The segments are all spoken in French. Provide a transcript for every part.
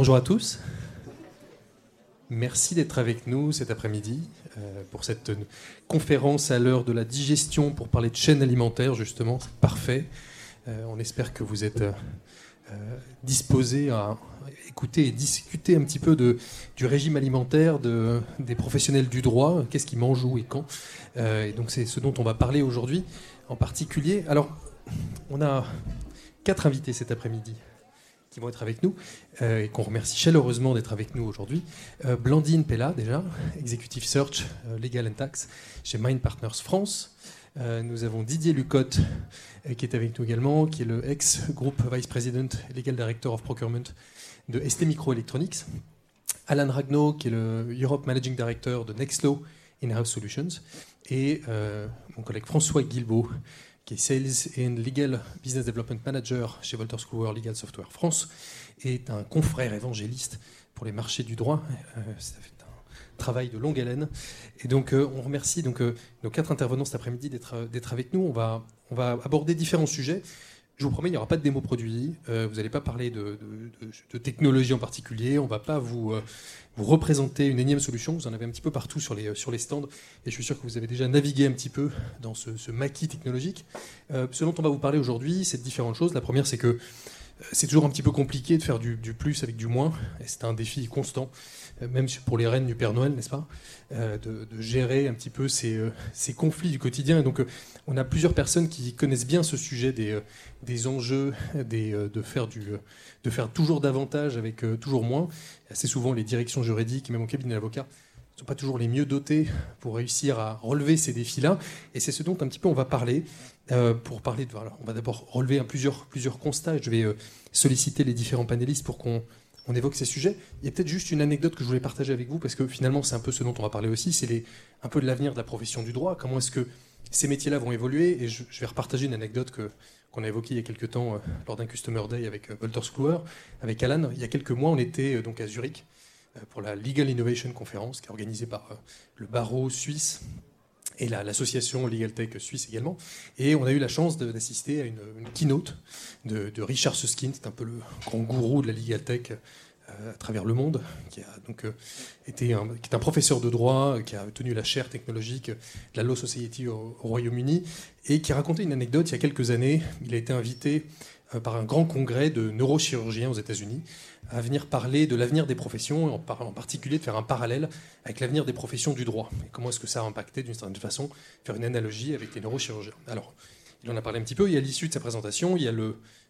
Bonjour à tous. Merci d'être avec nous cet après-midi euh, pour cette conférence à l'heure de la digestion pour parler de chaîne alimentaire, justement. C'est parfait. Euh, on espère que vous êtes euh, disposés à écouter et discuter un petit peu du régime alimentaire de, des professionnels du droit, qu'est-ce qu'ils mangent où et quand. et donc c'est ce dont on va parler aujourd'hui en particulier. Alors, on a quatre invités cet après-midi qui vont être avec nous euh, et qu'on remercie chaleureusement d'être avec nous aujourd'hui. Euh, Blandine Pella, déjà, Executive Search euh, Legal and Tax chez Mind Partners France. nous avons Didier Lucotte qui est avec nous également, qui est le ex-groupe Vice President Legal Director of Procurement de ST Microelectronics. Alan Ragno, qui est le Europe Managing Director de Nextlaw In-House Solutions. Et mon collègue François Guilbeault, qui est Sales and Legal Business Development Manager chez Wolters Kluwer Legal Software France, est un confrère évangéliste pour les marchés du droit. Euh, ça fait un travail de longue haleine. Et donc, euh, on remercie donc, euh, nos quatre intervenants cet après-midi d'être avec nous. On va, on va aborder différents sujets. Je vous promets, il n'y aura pas de démo produit. vous n'allez pas parler de, de, technologie en particulier. On ne va pas vous, vous représenter une énième solution. Vous en avez un petit peu partout sur les, sur les stands. Et je suis sûr que vous avez déjà navigué un petit peu dans ce, maquis technologique. Euh, ce dont on va vous parler aujourd'hui, c'est de différentes choses. La première, c'est que euh, c'est toujours un petit peu compliqué de faire du, plus avec du moins. Et c'est un défi constant, euh, même pour les reines du Père Noël, n'est-ce pas de, gérer un petit peu ces, ces conflits du quotidien. Et donc, on a plusieurs personnes qui connaissent bien ce sujet des, des enjeux, des, de, faire du, de faire toujours davantage avec toujours moins assez souvent les directions juridiques, même au cabinet d'avocats, ne sont pas toujours les mieux dotés pour réussir à relever ces défis-là. Et c'est ce dont un petit peu on va parler. Euh, pour parler de, on va d'abord relever plusieurs, plusieurs constats. Je vais euh, solliciter les différents panélistes pour qu'on on évoque ces sujets. Il y a peut-être juste une anecdote que je voulais partager avec vous, parce que finalement, c'est un peu ce dont on va parler aussi, c'est un peu de l'avenir de la profession du droit. Comment est-ce que ces métiers-là vont évoluer? Et je, vais repartager une anecdote qu'on a évoqué il y a quelques temps euh, lors d'un Customer Day avec euh, Walter Kluwer, avec Alan. Il y a quelques mois, on était euh, donc à Zurich pour la Legal Innovation Conference, qui est organisée par le barreau suisse et l'association Legal Tech suisse également. Et on a eu la chance d'assister à une, keynote de, Richard Susskind, c'est un peu le grand gourou de la Legal Tech à travers le monde, qui a donc été un, qui est un professeur de droit, qui a tenu la chaire technologique de la Law Society au Royaume-Uni, et qui racontait une anecdote il y a quelques années. Il a été invité euh, par un grand congrès de neurochirurgiens aux États-Unis à venir parler de l'avenir des professions, en, en particulier de faire un parallèle avec l'avenir des professions du droit. Et comment est-ce que ça a impacté d'une certaine façon, faire une analogie avec les neurochirurgiens? Alors, il en a parlé un petit peu, et à l'issue de sa présentation, il y a le,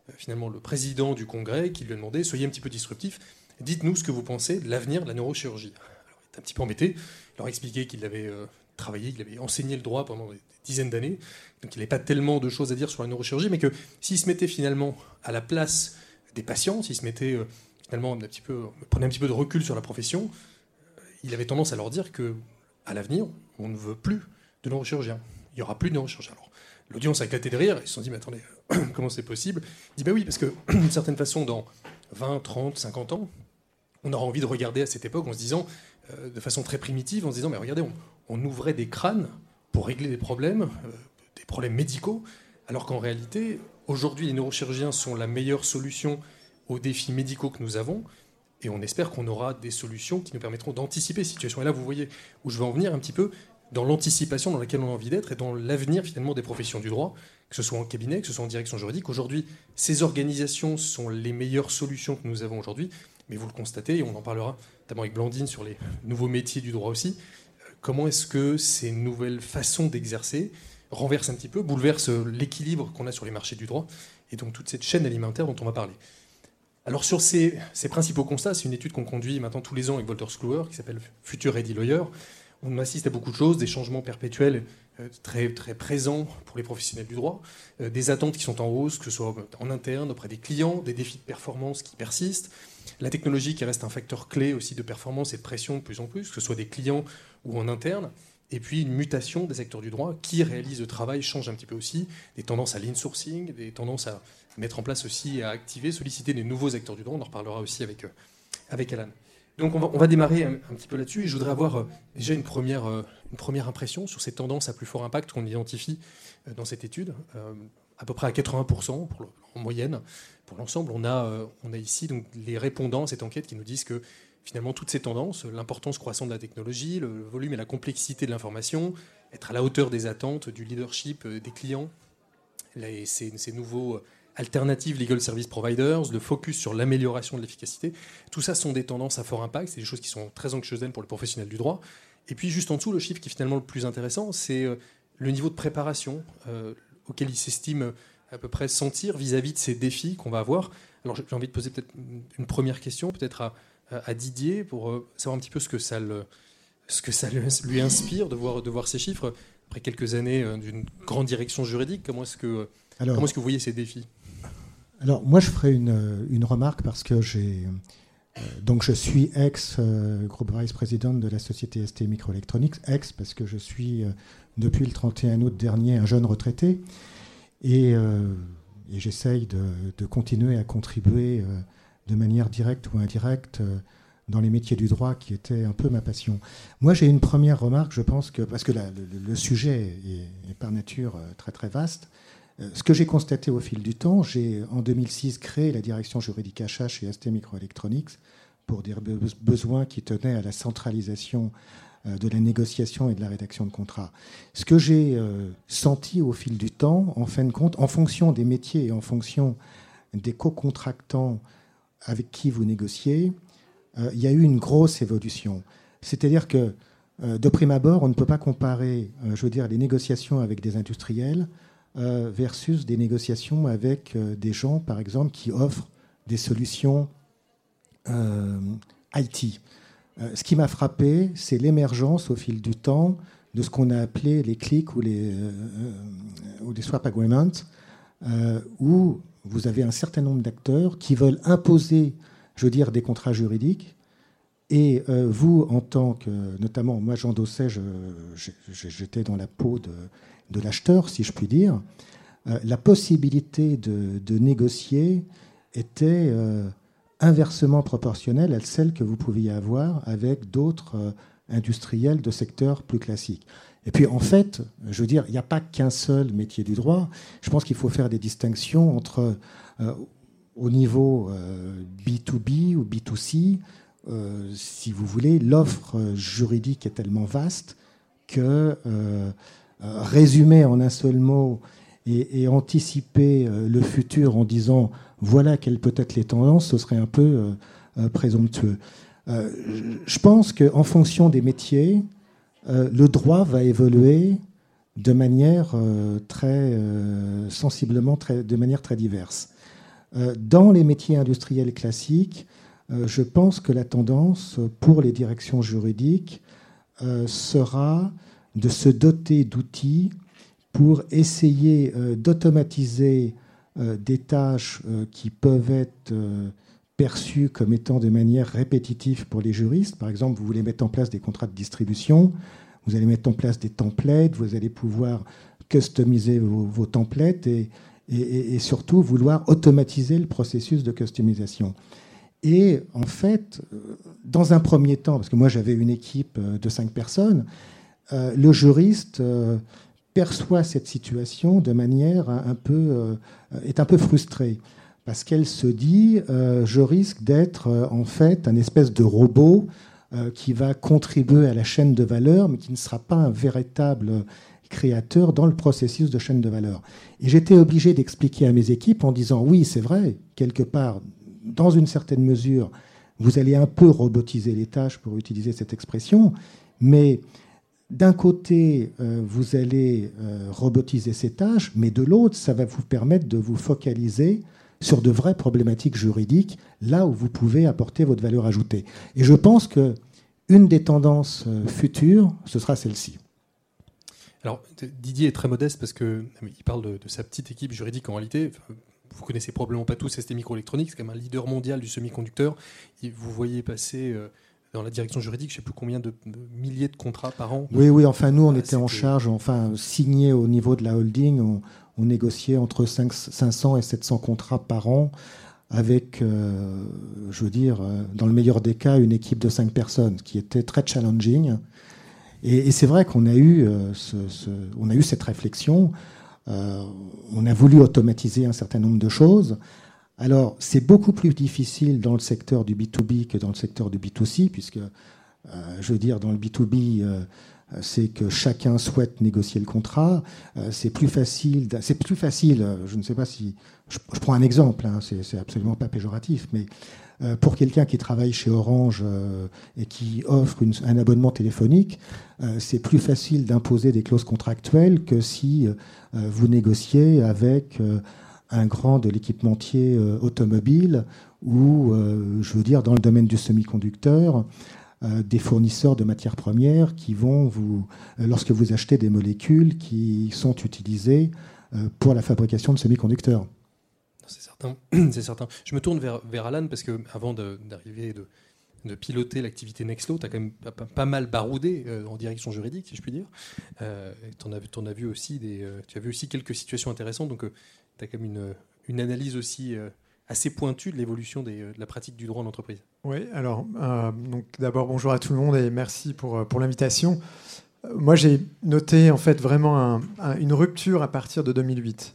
euh, finalement le président du congrès qui lui a demandé Soyez un petit peu disruptif, dites-nous ce que vous pensez de l'avenir de la neurochirurgie. Il est un petit peu embêté, il leur a expliqué qu'il avait euh, travaillé, qu'il avait enseigné le droit pendant des dizaines d'années, donc il n'avait pas tellement de choses à dire sur la neurochirurgie, mais que s'il se mettait finalement à la place des patients, s'il se mettait euh, finalement un prenait un petit peu de recul sur la profession, euh, il avait tendance à leur dire que à l'avenir, on ne veut plus de neurochirurgiens. Il n'y aura plus de neurochirurgiens. Alors, l'audience a éclaté de rire, ils se sont dit, mais attendez, comment c'est possible? Il dit, ben oui, parce que d'une certaine façon, dans 20, 30, 50 ans, on aura envie de regarder à cette époque en se disant, euh, de façon très primitive, en se disant, mais regardez, on ouvrait des crânes pour régler des problèmes, euh, des problèmes médicaux, alors qu'en réalité, aujourd'hui, les neurochirurgiens sont la meilleure solution aux défis médicaux que nous avons, et on espère qu'on aura des solutions qui nous permettront d'anticiper ces situations. Et là, vous voyez où je veux en venir un petit peu dans l'anticipation dans laquelle on a envie d'être et dans l'avenir finalement des professions du droit, que ce soit en cabinet, que ce soit en direction juridique. Aujourd'hui, ces organisations sont les meilleures solutions que nous avons aujourd'hui, mais vous le constatez, et on en parlera notamment avec Blandine sur les nouveaux métiers du droit aussi, comment est-ce que ces nouvelles façons d'exercer renversent un petit peu, bouleversent l'équilibre qu'on a sur les marchés du droit et donc toute cette chaîne alimentaire dont on va parler. Alors sur ces, principaux constats, c'est une étude qu'on conduit maintenant tous les ans avec Walter Kluwer qui s'appelle Future Ready Lawyer. On assiste à beaucoup de choses, des changements perpétuels euh, très, très présents pour les professionnels du droit, euh, des attentes qui sont en hausse, que ce soit en interne, auprès des clients, des défis de performance qui persistent, la technologie qui reste un facteur clé aussi de performance et de pression de plus en plus, que ce soit des clients ou en interne. Et puis une mutation des acteurs du droit qui réalisent le travail change un petit peu aussi. Des tendances à l'insourcing, des tendances à mettre en place aussi, à activer, solliciter des nouveaux acteurs du droit. On en reparlera aussi avec, euh, avec Alan. Donc on va, on va démarrer un, petit peu là-dessus. Et je voudrais avoir euh, déjà une première, euh, une première impression sur ces tendances à plus fort impact qu'on identifie dans cette étude. à peu près à 80% en moyenne pour l'ensemble. On a, on a ici donc, les répondants à cette enquête qui nous disent que finalement toutes ces tendances, l'importance croissante de la technologie, le volume et la complexité de l'information, être à la hauteur des attentes, du leadership des clients, ces, ces nouveaux alternatives legal service providers, le focus sur l'amélioration de l'efficacité. Tout ça sont des tendances à fort impact, c'est des choses qui sont très anxiogènes pour les professionnels du droit. Et puis juste en dessous, le chiffre qui est finalement le plus intéressant, c'est euh, le niveau de préparation euh, auquel ils s'estiment à peu près sentir vis-à-vis de ces défis qu'on va avoir. Alors j'ai envie de poser peut-être une première question, peut-être à, à, Didier, pour euh, savoir un petit peu ce que ça, le, ce que ça lui inspire de voir, de voir ces chiffres. Après quelques années d'une grande direction juridique, comment est-ce que, comment est-ce que vous voyez ces défis? Alors moi je ferai une, remarque parce que j'ai euh, donc je suis ex euh, groupe vice président de la société ST Microelectronics, ex parce que je suis euh, depuis le 31 août dernier un jeune retraité et, j'essaye de, continuer à contribuer de manière directe ou indirecte dans les métiers du droit qui était un peu ma passion. Moi j'ai une première remarque, je pense que parce que le, sujet est, par nature très très vaste. Euh, ce que j'ai constaté au fil du temps, j'ai en 2006 créé la direction juridique achat chez ST Microelectronics pour des besoins qui tenaient à la centralisation euh, de la négociation et de la rédaction de contrats. Ce que j'ai euh, senti au fil du temps, en fin de compte, en fonction des métiers et en fonction des co-contractants avec qui vous négociez, il y a eu une grosse évolution. C'est-à-dire que, de prime abord, on ne peut pas comparer, je veux dire, les négociations avec des industriels versus des négociations avec euh, des gens, par exemple, qui offrent des solutions euh, IT. ce qui m'a frappé, c'est l'émergence au fil du temps de ce qu'on a appelé les clics ou les, ou les swap agreements, où vous avez un certain nombre d'acteurs qui veulent imposer, je veux dire, des contrats juridiques. Et vous, en tant que, notamment, moi j'endossais, j'étais dans la peau de, de l'acheteur, si je puis dire, euh, la possibilité de, négocier était euh, inversement proportionnelle à celle que vous pouviez avoir avec d'autres euh, industriels de secteurs plus classiques. Et puis en fait, je veux dire, il n'y a pas qu'un seul métier du droit. Je pense qu'il faut faire des distinctions entre, au niveau B2B ou B2C, si vous voulez, l'offre juridique est tellement vaste que résumer en un seul mot et, anticiper euh, le futur en disant voilà quelles peuvent être les tendances, ce serait un peu euh, présomptueux. je pense qu'en fonction des métiers, le droit va évoluer de manière très sensiblement, de manière très diverse. dans les métiers industriels classiques, je pense que la tendance pour les directions juridiques sera de se doter d'outils pour essayer euh, d'automatiser euh, des tâches euh, qui peuvent être perçues comme étant de manière répétitive pour les juristes. Par exemple, vous voulez mettre en place des contrats de distribution, vous allez mettre en place des templates, vous allez pouvoir customiser vos, templates et, et, surtout vouloir automatiser le processus de customisation. Et en fait, dans un premier temps, parce que moi j'avais une équipe de cinq personnes, euh, le juriste euh, perçoit cette situation de manière un peu, euh, est un peu frustré parce qu'elle se dit je risque d'être en fait un espèce de robot qui va contribuer à la chaîne de valeur, mais qui ne sera pas un véritable créateur dans le processus de chaîne de valeur. Et j'étais obligé d'expliquer à mes équipes en disant oui, c'est vrai, quelque part, dans une certaine mesure, vous allez un peu robotiser les tâches pour utiliser cette expression, mais d'un côté, euh, vous allez euh, robotiser ces tâches, mais de l'autre, ça va vous permettre de vous focaliser sur de vraies problématiques juridiques, là où vous pouvez apporter votre valeur ajoutée. Et je pense que une des tendances euh, futures, ce sera celle-ci. Alors, Didier est très modeste parce qu'il parle de, sa petite équipe juridique en réalité. Vous connaissez probablement pas tous ST Microelectronics, c'est quand même un leader mondial du semi-conducteur. Vous voyez passer dans la direction juridique, je ne sais plus combien de, milliers de contrats par an. Oui, oui, enfin nous, on était en charge, enfin signé au niveau de la holding, on, négociait entre 500 et 700 contrats par an avec, euh, je veux dire, euh, dans le meilleur des cas, une équipe de 5 personnes, qui était très challenging. Et, c'est vrai qu'on a, eu, euh, ce, on a eu cette réflexion. on a voulu automatiser un certain nombre de choses. Alors, c'est beaucoup plus difficile dans le secteur du B2B que dans le secteur du B2C, puisque, je veux dire, dans le B2B, c'est que chacun souhaite négocier le contrat. c'est plus facile, c'est plus facile. Je ne sais pas si je, prends un exemple, hein, c'est absolument pas péjoratif, mais euh, pour quelqu'un qui travaille chez Orange euh, et qui offre un abonnement téléphonique, euh, c'est plus facile d'imposer des clauses contractuelles que si vous négociez avec un grand de l'équipementier automobile ou, je veux dire, dans le domaine du semi-conducteur, des fournisseurs de matières premières qui vont vous, lorsque vous achetez des molécules qui sont utilisées pour la fabrication de semi-conducteurs. c'est certain. Je me tourne vers, vers Alan parce que avant d'arriver de, de, piloter l'activité Nextlo, tu as quand même pas, mal baroudé euh, en direction juridique, si je puis dire. Euh, tu as, vu aussi euh, as vu aussi quelques situations intéressantes, donc tu as même une, une analyse aussi assez pointue de l'évolution de la pratique du droit en entreprise. Oui, alors donc d'abord bonjour à tout le monde et merci pour, l'invitation. Moi j'ai noté en fait vraiment une rupture à partir de 2008.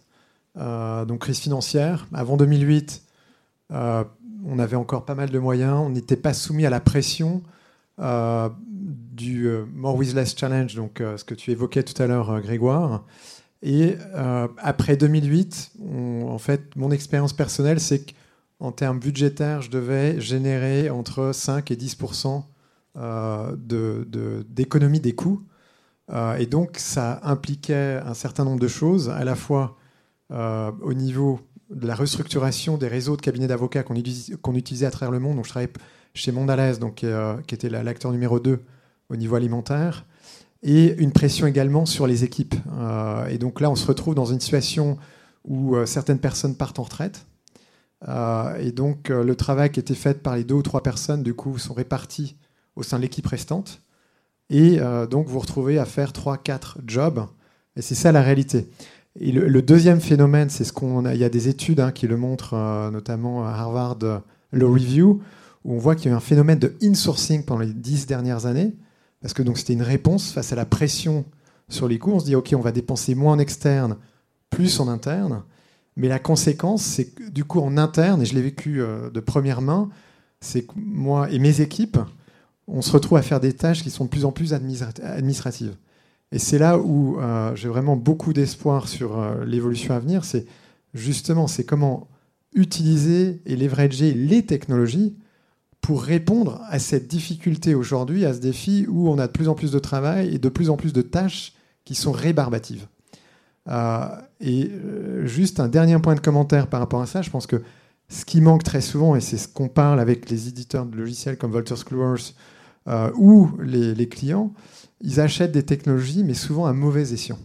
Euh, donc crise financière. Avant 2008, euh, on avait encore pas mal de moyens. On n'était pas soumis à la pression euh, du More with Less Challenge, donc ce que tu évoquais tout à l'heure, Grégoire. Et après 2008, en fait, mon expérience personnelle, c'est qu'en termes budgétaires, je devais générer entre 5 et 10% d'économie de, des coûts. et donc, ça impliquait un certain nombre de choses, à la fois euh, au niveau de la restructuration des réseaux de cabinets d'avocats qu'on utilisait à travers le monde. Donc, je travaillais chez Mondalaise, donc, euh, qui était l'acteur numéro 2 au niveau alimentaire, et une pression également sur les équipes. Euh, et donc là, on se retrouve dans une situation où certaines personnes partent en retraite. et donc, le travail qui était fait par les deux ou trois personnes, du coup, sont répartis au sein de l'équipe restante. Et donc, vous vous retrouvez à faire trois, quatre jobs. Et c'est ça la réalité. Et le, deuxième phénomène, c'est ce qu'on a. Il y a des études hein, qui le montrent, euh, notamment à Harvard euh, Law Review, où on voit qu'il y a eu un phénomène de insourcing pendant les dix dernières années, parce que donc c'était une réponse face à la pression sur les coûts. On se dit ok, on va dépenser moins en externe, plus en interne. Mais la conséquence, c'est que du coup en interne, et je l'ai vécu euh, de première main, c'est que moi et mes équipes, on se retrouve à faire des tâches qui sont de plus en plus administratives. Et c'est là où euh, j'ai vraiment beaucoup d'espoir sur euh, l'évolution à venir. C'est justement, c'est comment utiliser et leverager les technologies pour répondre à cette difficulté aujourd'hui, à ce défi où on a de plus en plus de travail et de plus en plus de tâches qui sont rébarbatives. Euh, et juste un dernier point de commentaire par rapport à ça, je pense que ce qui manque très souvent, et c'est ce qu'on parle avec les éditeurs de logiciels comme Wolters Kluwer ou les, les clients, ils achètent des technologies, mais souvent à mauvais escient.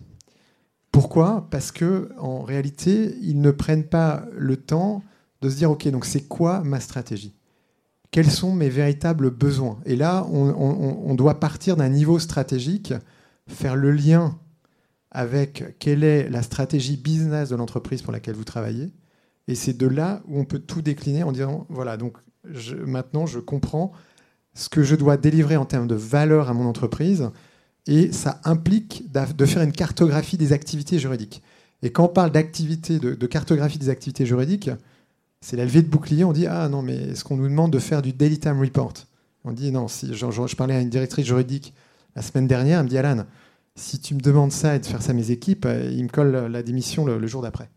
Pourquoi? Parce que en réalité, ils ne prennent pas le temps de se dire ok, donc c'est quoi ma stratégie? Quels sont mes véritables besoins Et là, on, doit partir d'un niveau stratégique, faire le lien avec quelle est la stratégie business de l'entreprise pour laquelle vous travaillez. Et c'est de là où on peut tout décliner en disant voilà, donc maintenant je comprends ce que je dois délivrer en termes de valeur à mon entreprise, et ça implique de faire une cartographie des activités juridiques. Et quand on parle d'activité, de, cartographie des activités juridiques, c'est la levée de bouclier. On dit ah non mais est-ce qu'on nous demande de faire du daily time report? On dit non. Si je, parlais à une directrice juridique la semaine dernière, elle me dit Alan, si tu me demandes ça et de faire ça à mes équipes, euh, ils me collent la démission le, jour d'après.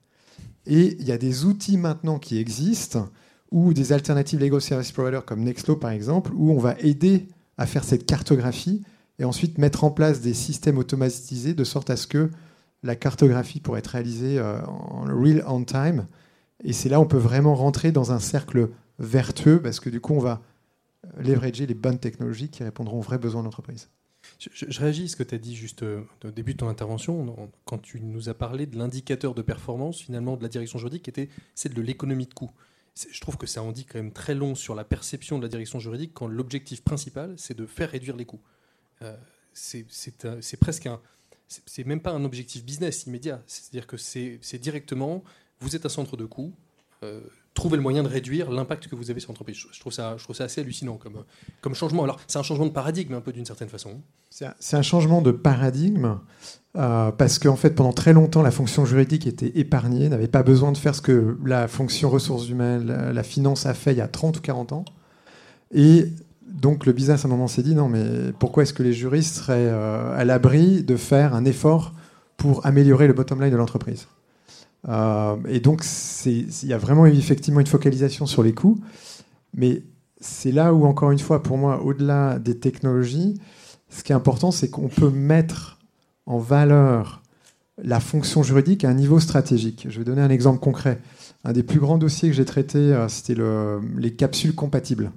Et il y a des outils maintenant qui existent ou des alternatives legal service providers comme Nextlaw par exemple, où on va aider à faire cette cartographie et ensuite mettre en place des systèmes automatisés de sorte à ce que la cartographie pourrait être réalisée euh, en real on time. Et c'est là où on peut vraiment rentrer dans un cercle vertueux parce que du coup, on va leverager les bonnes technologies qui répondront aux vrais besoins de l'entreprise. Je, réagis à ce que tu as dit juste euh, au début de ton intervention, quand tu nous as parlé de l'indicateur de performance finalement de la direction juridique, qui était celle de l'économie de coût je trouve que ça en dit quand même très long sur la perception de la direction juridique quand l'objectif principal, c'est de faire réduire les coûts. Euh, c'est presque un. C'est même pas un objectif business immédiat. C'est-à-dire que c'est directement, vous êtes un centre de coûts, euh, trouver le moyen de réduire l'impact que vous avez sur l'entreprise. Je trouve ça, je trouve ça assez hallucinant comme, comme changement. Alors, c'est un changement de paradigme un peu d'une certaine façon. C'est un, changement de paradigme euh, parce qu'en fait, pendant très longtemps, la fonction juridique était épargnée, n'avait pas besoin de faire ce que la fonction ressources humaines, la, la finance a fait il y a 30 ou 40 ans. Et donc le business à un moment s'est dit non mais pourquoi est-ce que les juristes seraient euh, à l'abri de faire un effort pour améliorer le bottom line de l'entreprise? Euh, Et donc il y a vraiment effectivement une focalisation sur les coûts, mais c'est là où encore une fois pour moi au-delà des technologies, ce qui est important c'est qu'on peut mettre en valeur la fonction juridique à un niveau stratégique. Je vais donner un exemple concret. Un des plus grands dossiers que j'ai traité, euh, c'était les capsules compatibles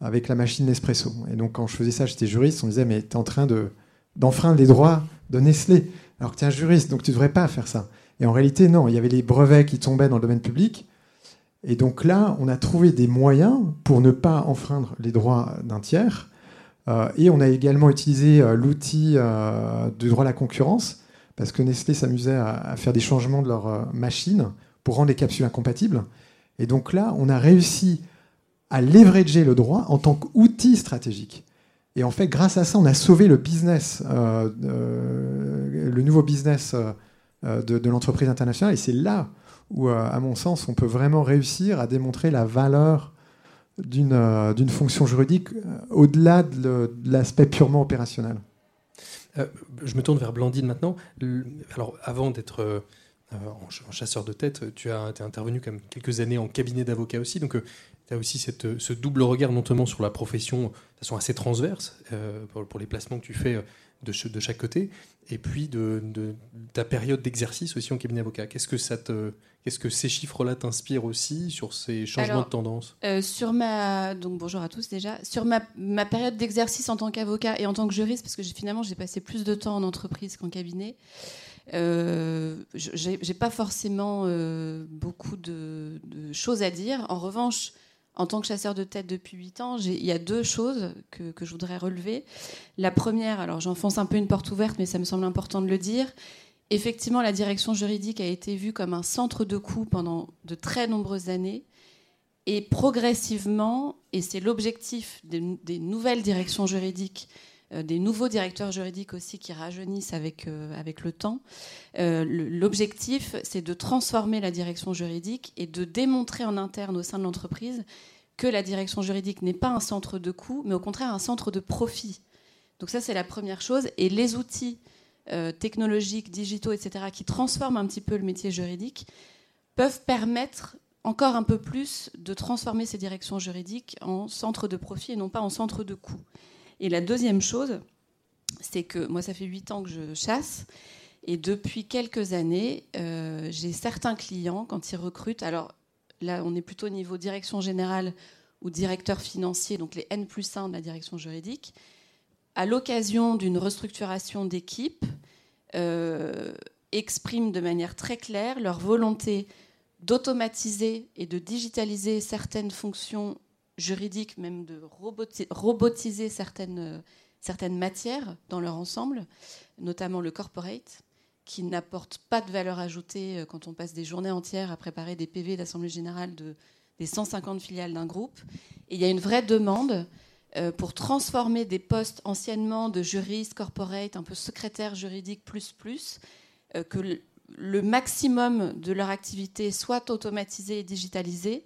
avec la machine Nespresso. Et donc, quand je faisais ça, j'étais juriste, on me disait, mais tu es en train de, d'enfreindre les droits de Nestlé, alors que tu es un juriste, donc tu ne devrais pas faire ça. Et en réalité, non, il y avait les brevets qui tombaient dans le domaine public. Et donc là, on a trouvé des moyens pour ne pas enfreindre les droits d'un tiers. Euh, et on a également utilisé euh, l'outil euh, du droit à la concurrence, parce que Nestlé s'amusait à, à, faire des changements de leur machine pour rendre les capsules incompatibles. Et donc là, on a réussi à leverager le droit en tant qu'outil stratégique. Et en fait, grâce à ça, on a sauvé le business, euh, euh, le nouveau business euh, de, l'entreprise internationale. Et c'est là où, à mon sens, on peut vraiment réussir à démontrer la valeur d'une fonction juridique au-delà de l'aspect purement opérationnel. je me tourne vers Blandine maintenant. Alors, avant d'être en chasseur de tête, tu as, es intervenu comme quelques années en cabinet d'avocat aussi. Donc, tu as aussi cette, ce double regard, notamment sur la profession, de façon assez transverse, euh, pour, les placements que tu fais euh, de, de chaque côté, et puis de, ta période d'exercice aussi en cabinet avocat. Qu'est-ce que, ça te, qu'est-ce que ces chiffres-là t'inspirent aussi sur ces changements de tendance? euh, sur ma, donc Bonjour à tous déjà. Sur ma, ma période d'exercice en tant qu'avocat et en tant que juriste, parce que finalement j'ai passé plus de temps en entreprise qu'en cabinet, euh, j'ai pas forcément beaucoup de, de, choses à dire. En revanche, en tant que chasseur de tête depuis 8 ans, il y a deux choses que, je voudrais relever. La première, alors j'enfonce un peu une porte ouverte, mais ça me semble important de le dire. Effectivement, la direction juridique a été vue comme un centre de coût pendant de très nombreuses années. Et progressivement, et c'est l'objectif des, nouvelles directions juridiques, des nouveaux directeurs juridiques aussi qui rajeunissent avec, euh, avec le temps, euh, l'objectif, c'est de transformer la direction juridique et de démontrer en interne au sein de l'entreprise que la direction juridique n'est pas un centre de coût, mais au contraire un centre de profit. Donc ça, c'est la première chose. Et les outils euh, technologiques, digitaux, etc., qui transforment un petit peu le métier juridique, peuvent permettre encore un peu plus de transformer ces directions juridiques en centre de profit et non pas en centre de coût. Et la deuxième chose, c'est que moi, ça fait huit ans que je chasse. Et depuis quelques années, euh, j'ai certains clients, quand ils recrutent, alors Là, on est plutôt au niveau direction générale ou directeur financier, donc les N plus 1 de la direction juridique. À l'occasion d'une restructuration d'équipe, euh, expriment de manière très claire leur volonté d'automatiser et de digitaliser certaines fonctions juridiques, même de robotiser certaines, certaines matières dans leur ensemble, notamment le corporate qui n'apporte pas de valeur ajoutée euh, quand on passe des journées entières à préparer des PV d'Assemblée générale de, des 150 filiales d'un groupe. Et il y a une vraie demande euh, pour transformer des postes anciennement de juriste, corporate, un peu secrétaire juridique plus plus, euh, que le, maximum de leur activité soit automatisé et digitalisé,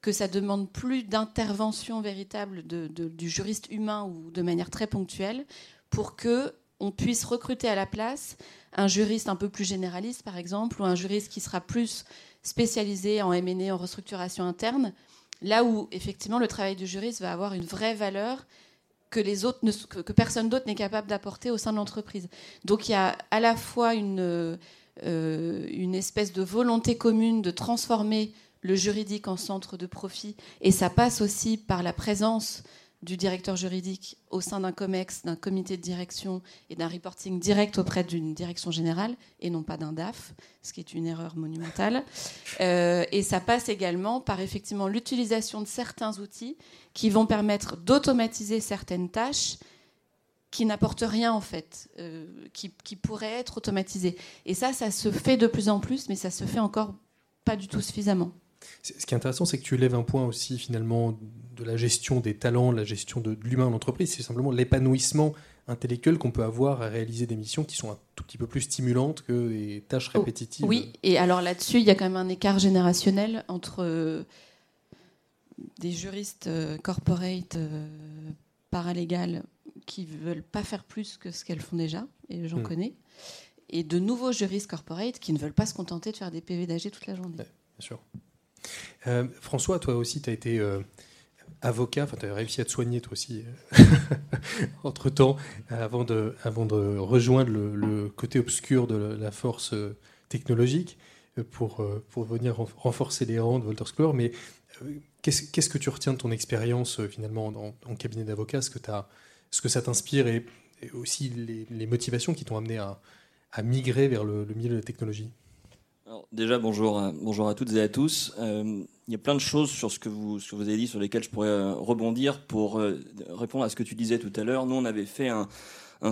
que ça demande plus d'intervention véritable du juriste humain ou de manière très ponctuelle, pour que on puisse recruter à la place un juriste un peu plus généraliste, par exemple, ou un juriste qui sera plus spécialisé en M&A, en restructuration interne, là où effectivement le travail du juriste va avoir une vraie valeur que, les autres que, personne d'autre n'est capable d'apporter au sein de l'entreprise. Donc il y a à la fois une, euh, une espèce de volonté commune de transformer le juridique en centre de profit, et ça passe aussi par la présence du directeur juridique au sein d'un COMEX, d'un comité de direction et d'un reporting direct auprès d'une direction générale et non pas d'un DAF, ce qui est une erreur monumentale. Euh, et ça passe également par effectivement l'utilisation de certains outils qui vont permettre d'automatiser certaines tâches qui n'apportent rien en fait, euh, qui, qui pourraient être automatisées. Et ça, ça se fait de plus en plus, mais ça se fait encore pas du tout suffisamment. Ce qui est intéressant, c'est que tu lèves un point aussi finalement de la gestion des talents, la gestion de, l'humain en entreprise. C'est simplement l'épanouissement intellectuel qu'on peut avoir à réaliser des missions qui sont un tout petit peu plus stimulantes que des tâches oh, répétitives. Oui, et alors là-dessus, il y a quand même un écart générationnel entre euh, des juristes euh, corporate euh, paralégales qui veulent pas faire plus que ce qu'elles font déjà, et j'en hmm. connais, et de nouveaux juristes corporate qui ne veulent pas se contenter de faire des PV d'AG toute la journée. bien sûr. François, toi aussi, tu as été avocat, enfin tu as réussi à te soigner toi aussi euh, entre-temps, avant de, rejoindre le, côté obscur de la force euh, technologique euh, pour, venir renforcer les rangs de Walter Sclore. Mais qu'est-ce que tu retiens de ton expérience finalement en, cabinet d'avocat? Ce, que ce que ça t'inspire et, aussi les, motivations qui t'ont amené à, migrer vers le, milieu de la technologie? Déjà, bonjour, bonjour à toutes et à tous il y a plein de choses sur ce que vous, ce que vous avez dit sur lesquelles je pourrais euh, rebondir pour euh, répondre à ce que tu disais tout à l'heure. Nous, on avait fait un,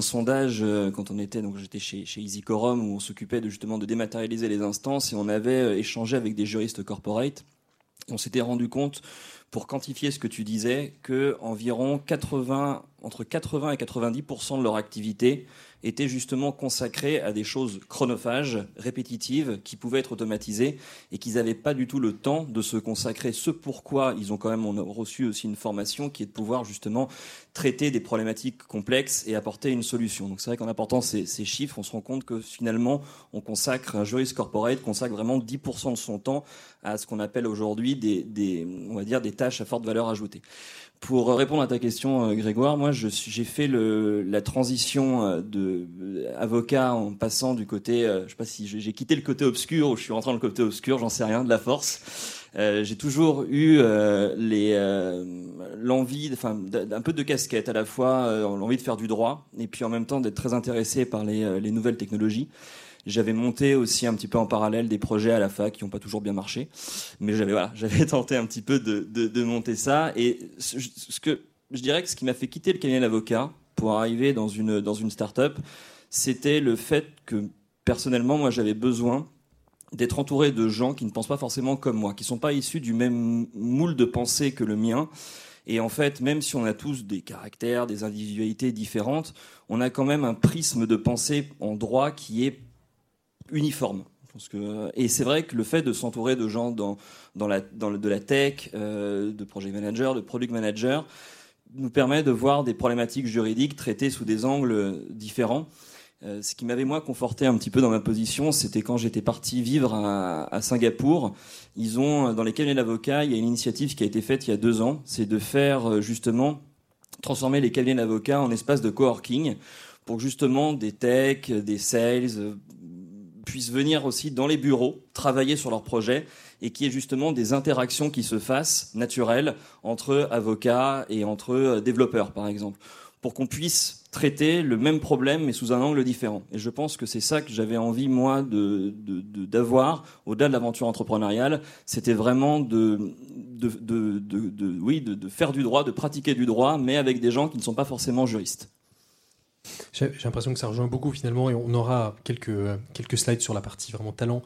sondage euh, quand on était donc j'étais chez, chez EasyCorum où on s'occupait de, justement de dématérialiser les instances et on avait échangé avec des juristes corporate. On s'était rendu compte pour quantifier ce que tu disais que environ 80 entre 80 et 90% de leur activité était justement consacré à des choses chronophages, répétitives, qui pouvaient être automatisées et qu'ils n'avaient pas du tout le temps de se consacrer. Ce pourquoi ils ont quand même reçu aussi une formation qui est de pouvoir justement traiter des problématiques complexes et apporter une solution. Donc c'est vrai qu'en apportant ces, chiffres, on se rend compte que finalement, on consacre, un juriste corporate consacre vraiment 10% de son temps à ce qu'on appelle aujourd'hui des, on va dire, des tâches à forte valeur ajoutée. Pour répondre à ta question, euh, Grégoire, moi, j'ai fait la transition euh, de euh, avocat en passant du côté, je sais pas si j'ai quitté le côté obscur ou je suis rentré dans le côté obscur, j'en sais rien, de la force. j'ai toujours eu l'envie, enfin, d'un peu de casquette, à la fois l'envie de faire du droit et puis en même temps d'être très intéressé par les nouvelles technologies. J'avais monté aussi un petit peu en parallèle des projets à la fac qui n'ont pas toujours bien marché, mais j'avais voilà, tenté un petit peu de, de, monter ça. Et ce, que je dirais que ce qui m'a fait quitter le cabinet d'avocat pour arriver dans une dans une start-up, c'était le fait que personnellement, moi, j'avais besoin d'être entouré de gens qui ne pensent pas forcément comme moi, qui sont pas issus du même moule de pensée que le mien. Et en fait, même si on a tous des caractères, des individualités différentes, on a quand même un prisme de pensée en droit qui est uniforme. que, et c'est vrai que le fait de s'entourer de gens dans, la, de la tech, euh, de project manager, de product manager, nous permet de voir des problématiques juridiques traitées sous des angles différents. Euh, ce qui m'avait moi conforté un petit peu dans ma position, c'était quand j'étais parti vivre à, Singapour. Ils ont dans les cabinets d'avocats, il y a une initiative qui a été faite il y a deux ans, c'est de faire euh, justement transformer les cabinets d'avocats en espace de coworking pour justement des tech, des sales, puissent venir aussi dans les bureaux travailler sur leurs projets et qu'il y ait justement des interactions qui se fassent naturelles entre avocats et entre euh, développeurs, par exemple, pour qu'on puisse traiter le même problème mais sous un angle différent. Et je pense que c'est ça que j'avais envie, moi, d'avoir, de, au-delà de l'aventure entrepreneuriale, c'était vraiment de, de, oui, de faire du droit, de pratiquer du droit, mais avec des gens qui ne sont pas forcément juristes. J'ai l'impression que ça rejoint beaucoup finalement, et on aura quelques, quelques slides sur la partie vraiment talent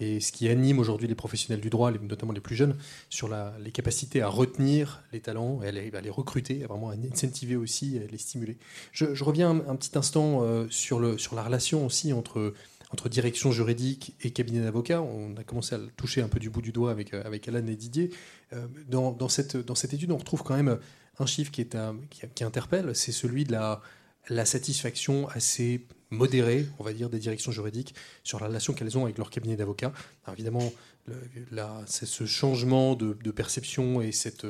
et ce qui anime aujourd'hui les professionnels du droit, notamment les plus jeunes, sur la, les capacités à retenir les talents, et à les, à les, recruter, à vraiment incentiver aussi, à les stimuler. Je, reviens un, petit instant euh, sur, le, sur la relation aussi entre, entre direction juridique et cabinet d'avocats. On a commencé à le toucher un peu du bout du doigt avec, avec Alan et Didier. Euh, dans, dans, cette, dans cette étude, on retrouve quand même un chiffre qui, est qui, qui interpelle, c'est celui de la la satisfaction assez modérée, on va dire, des directions juridiques sur la relation qu'elles ont avec leur cabinet d'avocats. Évidemment, c'est ce changement de, perception et cette...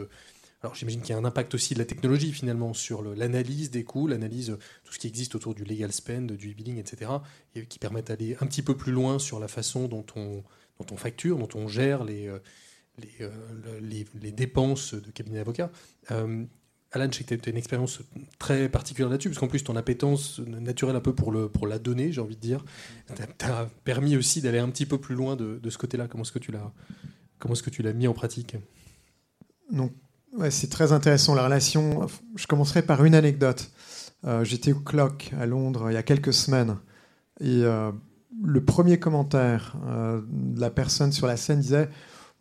Alors j'imagine qu'il y a un impact aussi de la technologie finalement sur l'analyse des coûts, l'analyse tout ce qui existe autour du legal spend, du e-billing, etc., et qui permettent d'aller un petit peu plus loin sur la façon dont on, dont on facture, dont on gère les, les, les, dépenses de cabinet d'avocats. Euh, Alan, je sais que tu as une expérience très particulière là-dessus, parce qu'en plus, ton appétence naturelle un peu pour, le, pour la donnée, j'ai envie de dire, t'a permis aussi d'aller un petit peu plus loin de, ce côté-là. Comment est-ce que tu l'as comment est-ce que tu l'as mis en pratique? Donc, c'est très intéressant la relation. Je commencerai par une anecdote. Euh, j'étais au Clock à Londres il y a quelques semaines, et euh, le premier commentaire euh, de la personne sur la scène disait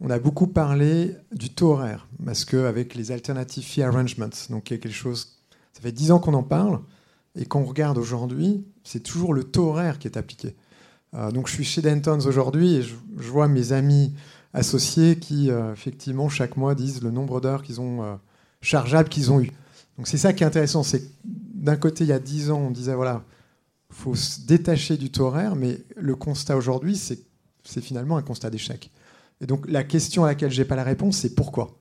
on a beaucoup parlé du taux horaire, parce qu'avec les alternative fee arrangements, donc il y a quelque chose, ça fait dix ans qu'on en parle, et quand on regarde aujourd'hui, c'est toujours le taux horaire qui est appliqué. Euh, donc je suis chez Dentons aujourd'hui et je, vois mes amis associés qui, euh, effectivement, chaque mois disent le nombre d'heures qu'ils ont euh, chargeables qu'ils ont eu. Donc c'est ça qui est intéressant, c'est d'un côté, il y a dix ans, on disait, voilà, faut se détacher du taux horaire, mais le constat aujourd'hui, c'est finalement un constat d'échec. Et donc la question à laquelle je n'ai pas la réponse, c'est pourquoi?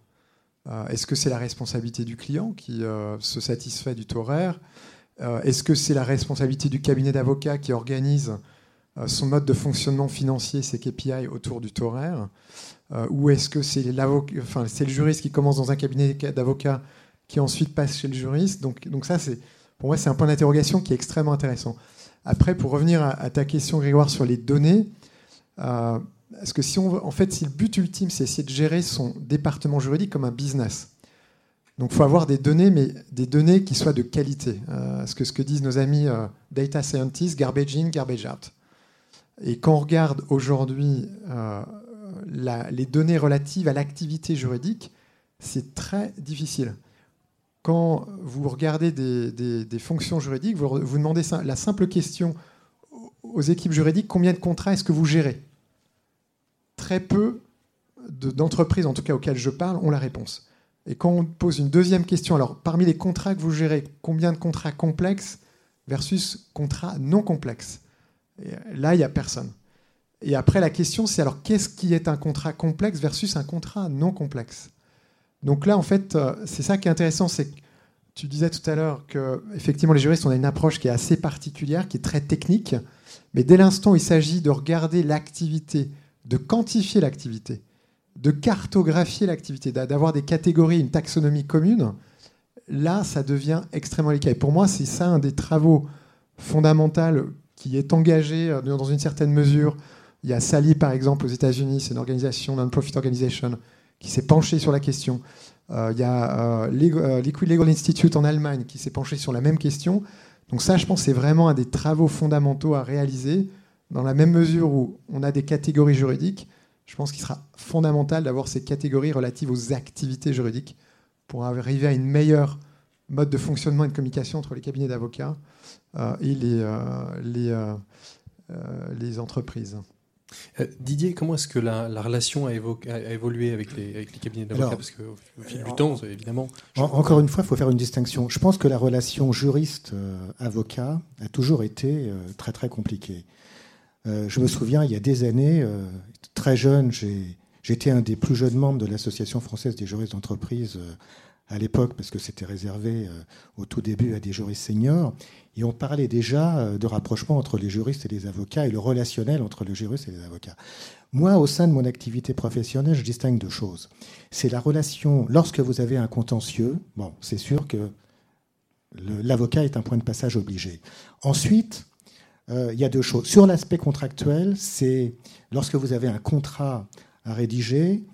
Est-ce que c'est la responsabilité du client qui se satisfait du taux horaire? Est-ce que c'est la responsabilité du cabinet d'avocats qui organise euh, son mode de fonctionnement financier, ses KPI autour du taux horaire? Euh, Ou est-ce que c'est le juriste qui commence dans un cabinet d'avocats qui ensuite passe chez le juriste? Donc, donc ça, pour moi, c'est un point d'interrogation qui est extrêmement intéressant. Après, pour revenir à, ta question, Grégoire, sur les données, euh, que si en fait, si le but ultime, c'est essayer de gérer son département juridique comme un business, donc il faut avoir des données, mais des données qui soient de qualité. Euh, ce, que, ce disent nos amis data scientists, garbage in, garbage out. Et quand on regarde aujourd'hui euh, les données relatives à l'activité juridique, c'est très difficile. Quand vous regardez des, fonctions juridiques, vous, vous, demandez la simple question aux équipes juridiques, combien de contrats est-ce que vous gérez? Très peu d'entreprises, en tout cas auxquelles je parle, ont la réponse. Et quand on pose une deuxième question, alors parmi les contrats que vous gérez, combien de contrats complexes versus contrats non complexes? Là, il n'y a personne. Et après, la question, c'est alors qu'est-ce qui est un contrat complexe versus un contrat non complexe? Donc là, en fait, euh, c'est ça qui est intéressant, c'est que tu disais tout à l'heure que effectivement les juristes, on a une approche qui est assez particulière, qui est très technique, mais dès l'instant il s'agit de regarder l'activité, de quantifier l'activité, de cartographier l'activité, d'avoir des catégories, une taxonomie commune, là, ça devient extrêmement délicat. Et pour moi, c'est ça un des travaux fondamentaux qui est engagé euh, dans une certaine mesure. Il y a Sally, par exemple, aux États-Unis, c'est une organisation, non-profit organization, qui s'est penchée sur la question. Euh, il y a euh, Liquid Legal Institute en Allemagne qui s'est penché sur la même question. Donc ça, je pense, c'est vraiment un des travaux fondamentaux à réaliser, dans la même mesure où on a des catégories juridiques. Je pense qu'il sera fondamental d'avoir ces catégories relatives aux activités juridiques pour arriver à une meilleure mode de fonctionnement et de communication entre les cabinets d'avocats euh, et les, euh, les, euh, les entreprises. Didier, comment est-ce que la, relation a, évolué avec les, avec les cabinets d'avocats Parce qu'au fil du temps, évidemment. encore une fois, il faut faire une distinction. Je pense que la relation juriste-avocat a toujours été très très compliquée. Je me souviens, il y a des années, très jeune, j'étais un des plus jeunes membres de l'Association française des juristes d'entreprise à l'époque, parce que c'était réservé au tout début à des juristes seniors. Et on parlait déjà euh, de rapprochement entre les juristes et les avocats et le relationnel entre les juristes et les avocats. Moi, au sein de mon activité professionnelle, je distingue deux choses. C'est la relation, lorsque vous avez un contentieux, bon, c'est sûr que l'avocat est un point de passage obligé. Ensuite, euh, il y a deux choses. Sur l'aspect contractuel, c'est lorsque vous avez un contrat à rédiger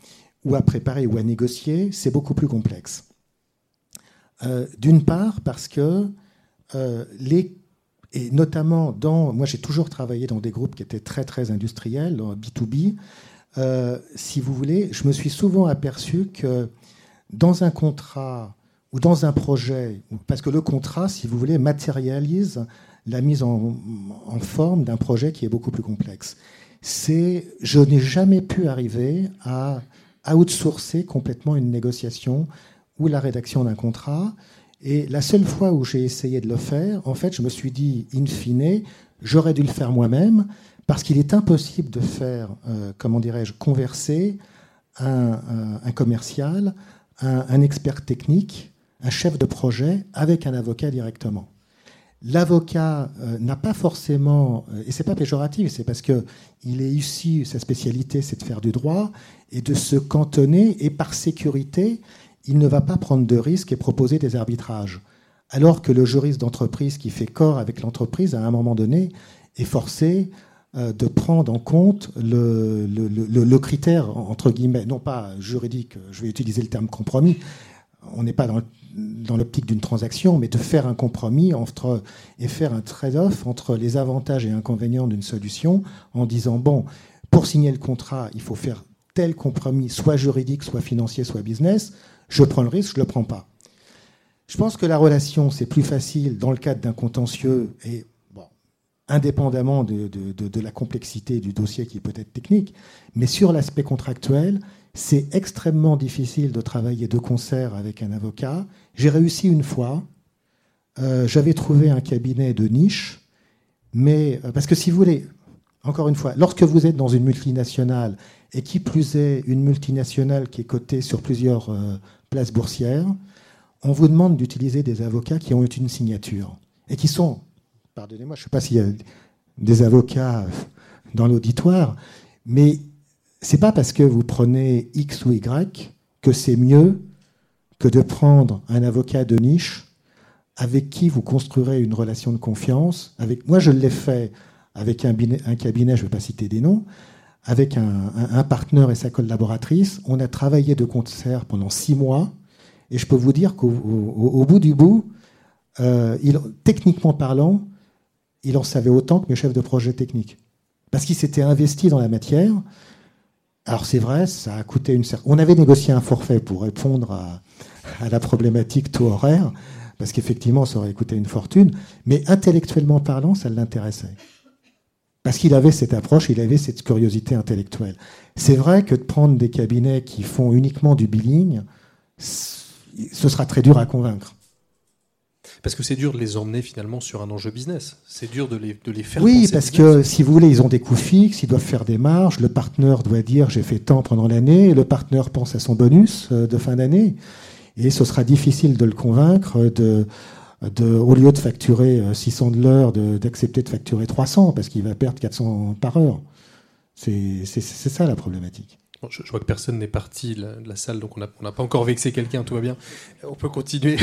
ou à préparer ou à négocier, c'est beaucoup plus complexe. Euh, d'une part, parce que euh, les, et notamment dans. Moi, j'ai toujours travaillé dans des groupes qui étaient très, très industriels, dans B2B. Euh, si vous voulez, je me suis souvent aperçu que dans un contrat ou dans un projet, parce que le contrat, si vous voulez, matérialise la mise en, forme d'un projet qui est beaucoup plus complexe. C'est, je n'ai jamais pu arriver à outsourcer complètement une négociation ou la rédaction d'un contrat. Et la seule fois où j'ai essayé de le faire, en fait, je me suis dit, in fine, j'aurais dû le faire moi-même, parce qu'il est impossible de faire, euh, comment dirais-je, converser un, un, commercial, un, expert technique, un chef de projet avec un avocat directement. L'avocat euh, n'a pas forcément, euh, et c'est pas péjoratif, c'est parce que il est ici, sa spécialité, c'est de faire du droit et de se cantonner, et par sécurité, il ne va pas prendre de risques et proposer des arbitrages. Alors que le juriste d'entreprise qui fait corps avec l'entreprise, à un moment donné, est forcé euh, de prendre en compte le, critère, entre guillemets, non pas juridique, je vais utiliser le terme compromis, on n'est pas dans, l'optique d'une transaction, mais de faire un compromis entre, et faire un trade-off entre les avantages et inconvénients d'une solution en disant, bon, pour signer le contrat, il faut faire tel compromis, soit juridique, soit financier, soit business, je prends le risque, je ne le prends pas. Je pense que la relation, c'est plus facile dans le cadre d'un contentieux et bon, indépendamment de, de, la complexité du dossier qui est peut-être technique, mais sur l'aspect contractuel, c'est extrêmement difficile de travailler de concert avec un avocat. J'ai réussi une fois. Euh, j'avais trouvé un cabinet de niche, mais euh, parce que si vous voulez, encore une fois, lorsque vous êtes dans une multinationale et qui plus est une multinationale qui est cotée sur plusieurs euh, places boursières, on vous demande d'utiliser des avocats qui ont une signature et qui sont, pardonnez-moi, je ne sais pas s'il y a des avocats dans l'auditoire, mais c'est pas parce que vous prenez X ou Y que c'est mieux que de prendre un avocat de niche avec qui vous construirez une relation de confiance. Avec moi, je l'ai fait avec un, cabinet, je ne vais pas citer des noms, avec un, partenaire et sa collaboratrice. On a travaillé de concert pendant six mois, et je peux vous dire qu'au bout du bout, euh, techniquement parlant, il en savait autant que mes chefs de projet techniques, parce qu'il s'était investi dans la matière. Alors c'est vrai, ça a coûté une certaine... On avait négocié un forfait pour répondre à, la problématique taux horaire, parce qu'effectivement, ça aurait coûté une fortune, mais intellectuellement parlant, ça l'intéressait. Parce qu'il avait cette approche, il avait cette curiosité intellectuelle. C'est vrai que de prendre des cabinets qui font uniquement du billing, ce sera très dur à convaincre. Parce que c'est dur de les emmener finalement sur un enjeu business. C'est dur de les, de les faire. Oui, parce que si vous voulez, ils ont des coûts fixes, ils doivent faire des marges. Le partenaire doit dire j'ai fait tant pendant l'année. Le partenaire pense à son bonus euh, de fin d'année. Et ce sera difficile de le convaincre de, de au lieu de facturer 600 euh, de l'heure, d'accepter de, facturer 300 parce qu'il va perdre 400 par heure. C'est ça la problématique je, vois que personne n'est parti de la, salle, donc on n'a pas encore vexé quelqu'un, tout va bien. On peut continuer.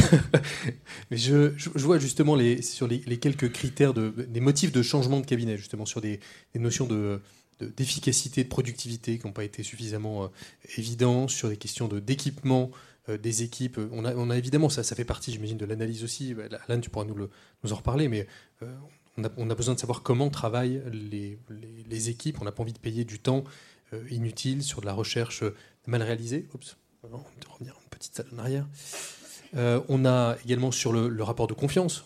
Mais je, vois justement sur les, quelques critères, de, des motifs de changement de cabinet, justement sur des, notions de, d'efficacité, de, productivité qui n'ont pas été suffisamment euh, évidents, sur des questions d'équipement euh, des équipes. On a, évidemment, ça, fait partie, j'imagine, de l'analyse aussi. Alain, tu pourras nous, en reparler, mais euh, on, a, besoin de savoir comment travaillent les équipes. On n'a pas envie de payer du temps euh, inutile, sur de la recherche euh, mal réalisée. On une petite en arrière. Euh, on a également sur le, rapport de confiance,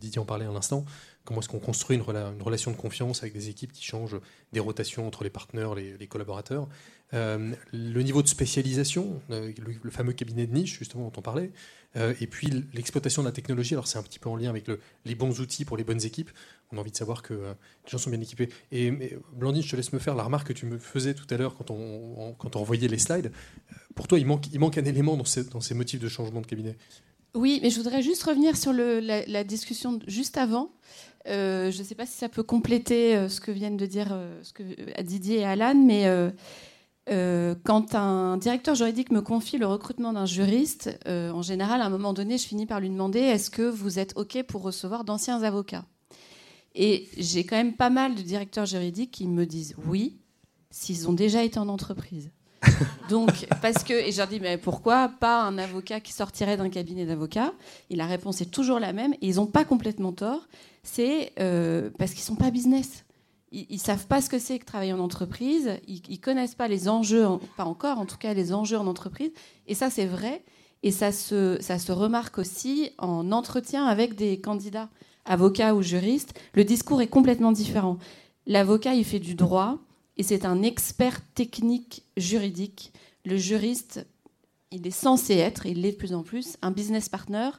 Didier en parlait un instant, comment est-ce qu'on construit une, relation de confiance avec des équipes qui changent des rotations entre les partenaires, les collaborateurs. le niveau de spécialisation, le, fameux cabinet de niche, justement, dont on parlait, et puis l'exploitation de la technologie, alors c'est un petit peu en lien avec les bons outils pour les bonnes équipes on a envie de savoir que euh, les gens sont bien équipés. Et Blandine, je te laisse me faire la remarque que tu me faisais tout à l'heure quand on, quand on envoyait les slides. Euh, pour toi, il manque, il manque un élément dans ces, dans ces motifs de changement de cabinet. Oui, mais je voudrais juste revenir sur la, discussion juste avant. Euh, je ne sais pas si ça peut compléter ce que viennent de dire ce que, Didier et Alan, mais quand un directeur juridique me confie le recrutement d'un juriste, en général, à un moment donné, je finis par lui demander est-ce que vous êtes OK pour recevoir d'anciens avocats? Et j'ai quand même pas mal de directeurs juridiques qui me disent oui, s'ils ont déjà été en entreprise. Donc, parce que, et je leur dis, mais pourquoi pas un avocat qui sortirait d'un cabinet d'avocats Et la réponse est toujours la même, et ils n'ont pas complètement tort, c'est euh, parce qu'ils ne sont pas business. Ils ne savent pas ce que c'est que travailler en entreprise, ils ne connaissent pas les enjeux, pas encore en tout cas les enjeux en entreprise, et ça c'est vrai, et ça se, ça se remarque aussi en entretien avec des candidats avocat ou juriste, le discours est complètement différent. L'avocat, il fait du droit et c'est un expert technique juridique. Le juriste, il est censé être, il l'est de plus en plus, un business partner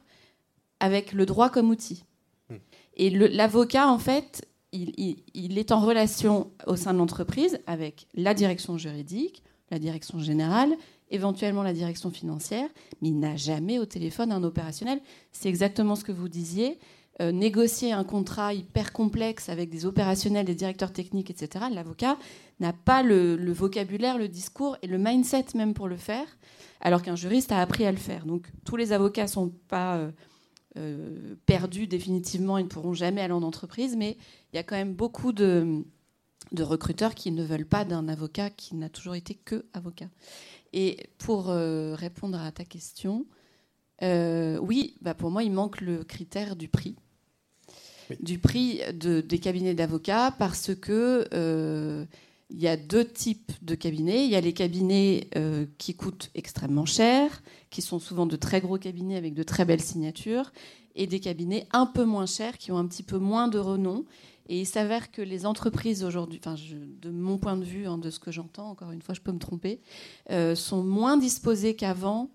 avec le droit comme outil. Hmm. Et l'avocat, en fait, il, est en relation au sein de l'entreprise avec la direction juridique, la direction générale, éventuellement la direction financière, mais il n'a jamais au téléphone un opérationnel. C'est exactement ce que vous disiez. Euh, négocier un contrat hyper complexe avec des opérationnels, des directeurs techniques, etc., l'avocat n'a pas le, vocabulaire, le discours et le mindset même pour le faire, alors qu'un juriste a appris à le faire. Donc tous les avocats ne sont pas euh, euh, perdus définitivement, ils ne pourront jamais aller en entreprise, mais il y a quand même beaucoup de, recruteurs qui ne veulent pas d'un avocat qui n'a toujours été que avocat. Et pour répondre à ta question, oui, bah pour moi, il manque le critère du prix du prix de, des cabinets d'avocats parce que euh, il y a deux types de cabinets. Il y a les cabinets euh, qui coûtent extrêmement cher, qui sont souvent de très gros cabinets avec de très belles signatures, et des cabinets un peu moins chers, qui ont un petit peu moins de renom. Et il s'avère que les entreprises aujourd'hui, de mon point de vue, hein, de ce que j'entends, encore une fois, je peux me tromper, euh, sont moins disposées qu'avant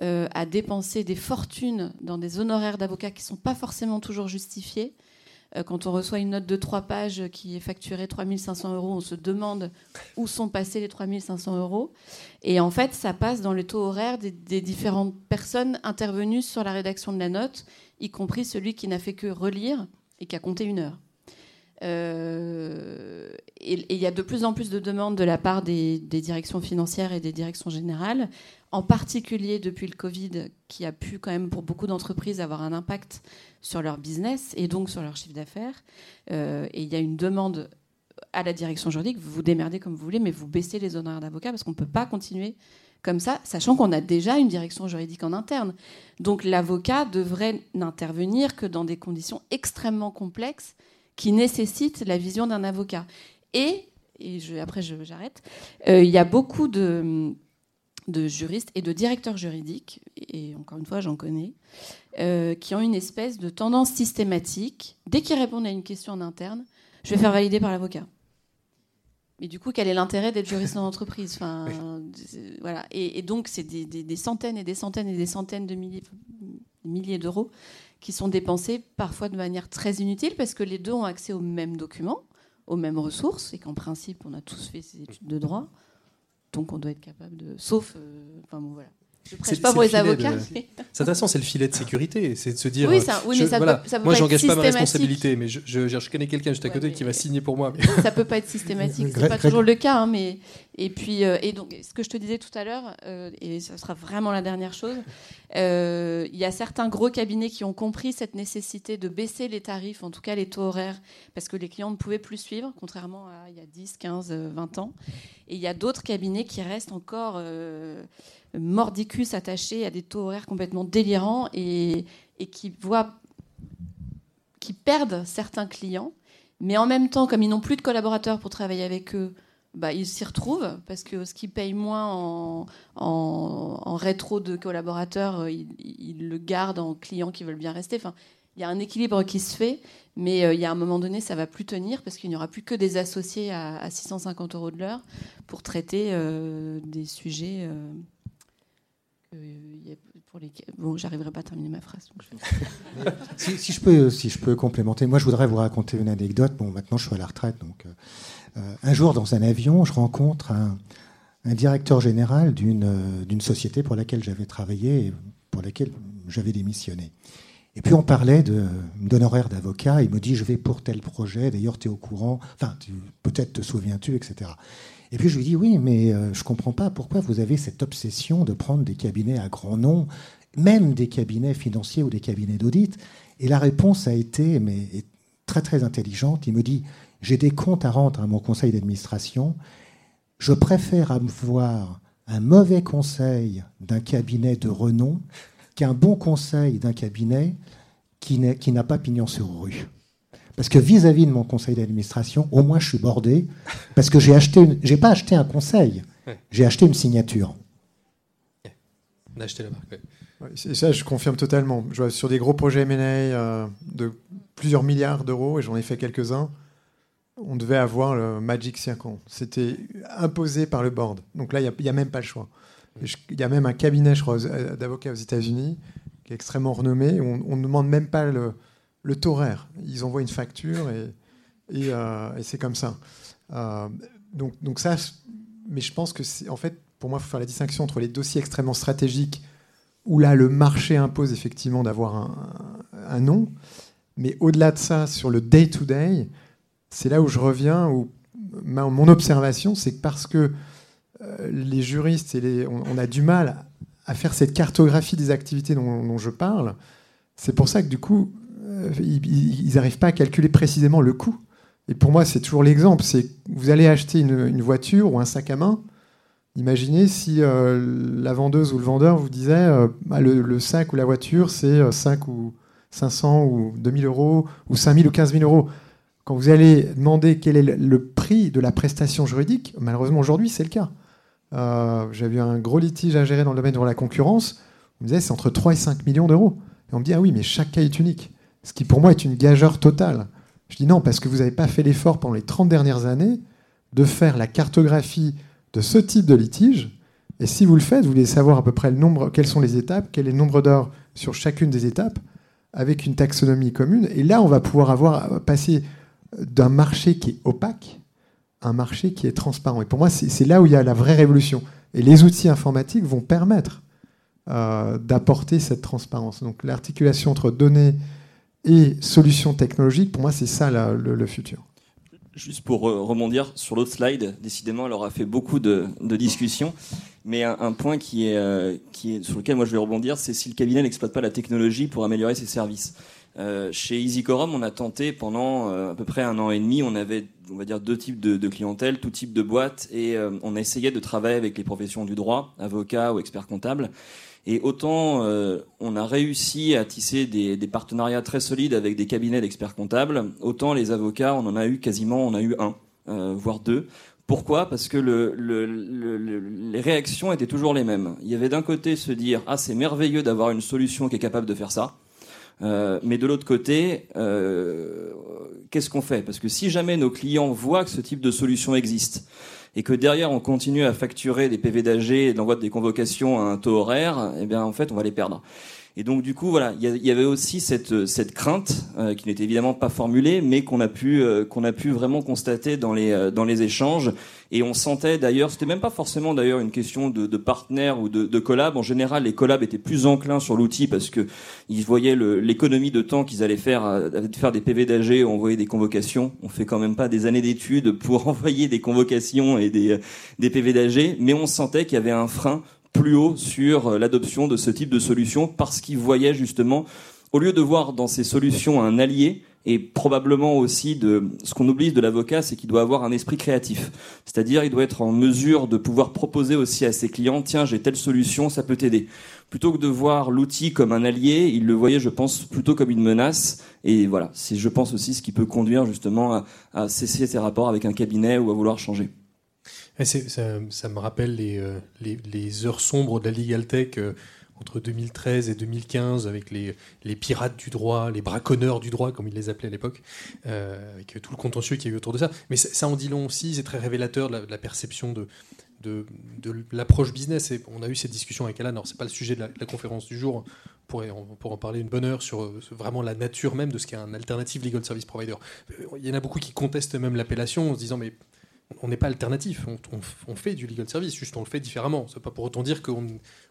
à dépenser des fortunes dans des honoraires d'avocats qui ne sont pas forcément toujours justifiés. Euh, quand on reçoit une note de trois pages qui est facturée 3500 euros, on se demande où sont passés les 3500 euros. Et en fait, ça passe dans le taux horaire des, différentes personnes intervenues sur la rédaction de la note, y compris celui qui n'a fait que relire et qui a compté une heure. Euh, et il y a de plus en plus de demandes de la part des, directions financières et des directions générales, en particulier depuis le Covid, qui a pu quand même pour beaucoup d'entreprises avoir un impact sur leur business et donc sur leur chiffre d'affaires. Euh, et il y a une demande à la direction juridique, vous vous démerdez comme vous voulez, mais vous baissez les honoraires d'avocat parce qu'on ne peut pas continuer comme ça, sachant qu'on a déjà une direction juridique en interne. Donc l'avocat devrait n'intervenir que dans des conditions extrêmement complexes qui nécessitent la vision d'un avocat. Et, et après j'arrête, euh, il y a beaucoup de, de juristes et de directeurs juridiques, et encore une fois j'en connais, euh, qui ont une espèce de tendance systématique, dès qu'ils répondent à une question en interne, je vais faire valider par l'avocat. Mais du coup, quel est l'intérêt d'être juriste en entreprise? Enfin, voilà. Et, donc, c'est des, centaines et des centaines et des centaines de milliers, milliers d'euros qui sont dépensés parfois de manière très inutile parce que les deux ont accès aux mêmes documents, aux mêmes ressources, et qu'en principe, on a tous fait ces études de droit. Donc, on doit être capable de. Sauf. Euh, enfin, bon, voilà. Je prêche pas pour les avocats. C'est intéressant, c'est le filet de sécurité. C'est de se dire. Oui, ça, oui mais ça, peut, ça peut Moi, j'engage pas ma responsabilité, mais je, je, connais quelqu'un juste à côté qui va signer pour moi. Ça peut pas être systématique. C'est pas toujours le cas. Hein, mais... Et puis, euh, et donc, ce que je te disais tout à l'heure, euh, et ce sera vraiment la dernière chose, euh, il y a certains gros cabinets qui ont compris cette nécessité de baisser les tarifs, en tout cas les taux horaires, parce que les clients ne pouvaient plus suivre, contrairement à il y a 10, 15, 20 ans. Et il y a d'autres cabinets qui restent encore mordicus attachés à des taux horaires complètement délirants et, qui voient, qui perdent certains clients, mais en même temps, comme ils n'ont plus de collaborateurs pour travailler avec eux, bah, ils s'y retrouvent parce que ce qui paye moins en, en, rétro de collaborateurs, euh, ils, le gardent en clients qui veulent bien rester. Enfin, il y a un équilibre qui se fait, mais euh, il y a un moment donné, ça va plus tenir parce qu'il n'y aura plus que des associés à, 650 euros de l'heure pour traiter euh, des sujets. Pour les... Bon, j'arriverai pas à terminer ma phrase. si, je peux, si je peux complémenter, moi je voudrais vous raconter une anecdote. Bon, maintenant je suis à la retraite, donc euh, un jour dans un avion, je rencontre un, directeur général euh, d'une société pour laquelle j'avais travaillé et pour laquelle j'avais démissionné. Et puis on parlait d'honoraires d'avocat. Il me dit je vais pour tel projet. D'ailleurs, tu es au courant. Enfin, peut-être te souviens-tu, etc. Et puis je lui dis oui, mais euh, je ne comprends pas pourquoi vous avez cette obsession de prendre des cabinets à grand nom, même des cabinets financiers ou des cabinets d'audit. Et la réponse a été mais, très très intelligente. Il me dit j'ai des comptes à rendre à mon conseil d'administration. Je préfère avoir un mauvais conseil d'un cabinet de renom qu'un bon conseil d'un cabinet qui n'a pas pignon sur rue. Parce que vis-à-vis de mon conseil d'administration, au moins je suis bordé, parce que j'ai acheté, j'ai pas acheté un conseil, j'ai acheté une signature. On a acheté la marque. Et ça, je confirme totalement. Je vois sur des gros projets M&A euh, de plusieurs milliards d'euros, et j'en ai fait quelques-uns on devait avoir le Magic Circle. C'était imposé par le board. Donc là, il n'y a, même pas le choix. Il y a même un cabinet, je crois, d'avocats aux États-Unis qui est extrêmement renommé. On ne demande même pas le, le taux horaire. Ils envoient une facture et, euh, c'est comme ça. Euh, donc, donc ça, mais je pense que en fait, pour moi, il faut faire la distinction entre les dossiers extrêmement stratégiques où là, le marché impose effectivement d'avoir un, un, nom. Mais au-delà de ça, sur le day-to-day, day to day c'est là où je reviens, où mon observation, c'est que parce que euh, les juristes, et les, on, a du mal à faire cette cartographie des activités dont, je parle, c'est pour ça que du coup, ils n'arrivent pas à calculer précisément le coût. Et pour moi, c'est toujours l'exemple. C'est vous allez acheter une, voiture ou un sac à main. Imaginez si euh, la vendeuse ou le vendeur vous disait bah, le, sac ou la voiture, c'est 5 ou 500 ou 2000 euros ou 5000 ou 15 000 euros quand vous allez demander quel est le prix de la prestation juridique, malheureusement aujourd'hui c'est le cas. Euh, J'avais un gros litige à gérer dans le domaine de la concurrence. On me disait c'est entre 3 et 5 millions d'euros. Et on me dit ah oui, mais chaque cas est unique. Ce qui pour moi est une gageure totale. Je dis non, parce que vous n'avez pas fait l'effort pendant les 30 dernières années de faire la cartographie de ce type de litige. Et si vous le faites, vous voulez savoir à peu près le nombre, quelles sont les étapes, quel est le nombre d'heures sur chacune des étapes, avec une taxonomie commune. Et là, on va pouvoir avoir d'un marché qui est opaque à un marché qui est transparent. Et pour moi, c'est là où il y a la vraie révolution. Et les outils informatiques vont permettre euh, d'apporter cette transparence. Donc l'articulation entre données et solutions technologiques, pour moi, c'est ça le, futur. Juste pour rebondir sur l'autre slide, décidément, elle aura fait beaucoup de, discussions. Mais un, point euh, qui est, sur lequel moi je vais rebondir, c'est si le cabinet n'exploite pas la technologie pour améliorer ses services. Euh, chez EasyCorum, on a tenté pendant euh, à peu près un an et demi, on avait on va dire deux types de, clientèle, tout type de boîte, et euh, on a essayé de travailler avec les professions du droit, avocats ou experts comptables. Et autant on a réussi à tisser des, partenariats très solides avec des cabinets d'experts comptables, autant les avocats, on en a eu quasiment, on a eu un, voire deux. Pourquoi? Parce que les réactions étaient toujours les mêmes. Il y avait d'un côté se dire ah c'est merveilleux d'avoir une solution qui est capable de faire ça. Euh, mais de l'autre côté, euh, qu'est-ce qu'on fait? Parce que si jamais nos clients voient que ce type de solution existe et que derrière on continue à facturer des PV d'AG et d'envoi des convocations à un taux horaire, eh bien en fait on va les perdre. Et donc du coup, voilà, il y, avait aussi cette, cette crainte euh, qui n'était évidemment pas formulée, mais qu'on a pu euh, qu'on a pu vraiment constater dans les euh, dans les échanges. Et on sentait d'ailleurs, c'était même pas forcément d'ailleurs une question de, de partenaire ou de, de, collab. En général, les collabs étaient plus enclins sur l'outil parce que ils voyaient l'économie de temps qu'ils allaient faire, de faire des PV d'AG, envoyer des convocations. On fait quand même pas des années d'études pour envoyer des convocations et des des PV d'AG, mais on sentait qu'il y avait un frein plus haut sur euh, l'adoption de ce type de solution parce qu'ils voyaient justement, au lieu de voir dans ces solutions un allié, et probablement aussi de ce qu'on oublie de l'avocat, c'est qu'il doit avoir un esprit créatif. C'est-à-dire, il doit être en mesure de pouvoir proposer aussi à ses clients, tiens, j'ai telle solution, ça peut t'aider. Plutôt que de voir l'outil comme un allié, il le voyait, je pense, plutôt comme une menace. Et voilà, c'est, je pense aussi, ce qui peut conduire justement à, à cesser ses rapports avec un cabinet ou à vouloir changer. Ça, me rappelle euh, les, heures sombres de la Legal Tech euh, entre 2013 et 2015 avec les, pirates du droit, les braconneurs du droit, comme ils les appelaient à l'époque, euh, avec tout le contentieux qu'il y a eu autour de ça. Mais ça, en dit long aussi, c'est très révélateur de la, perception de, de, l'approche business. Et on a eu cette discussion avec Alan. Alors, c'est pas le sujet de la, conférence du jour. On pourrait, en parler une bonne heure sur vraiment la nature même de ce qu'est un alternative legal service provider. Il y en a beaucoup qui contestent même l'appellation en se disant mais on n'est pas alternatif, on, fait du legal service, juste on le fait différemment. C'est pas pour autant dire qu'on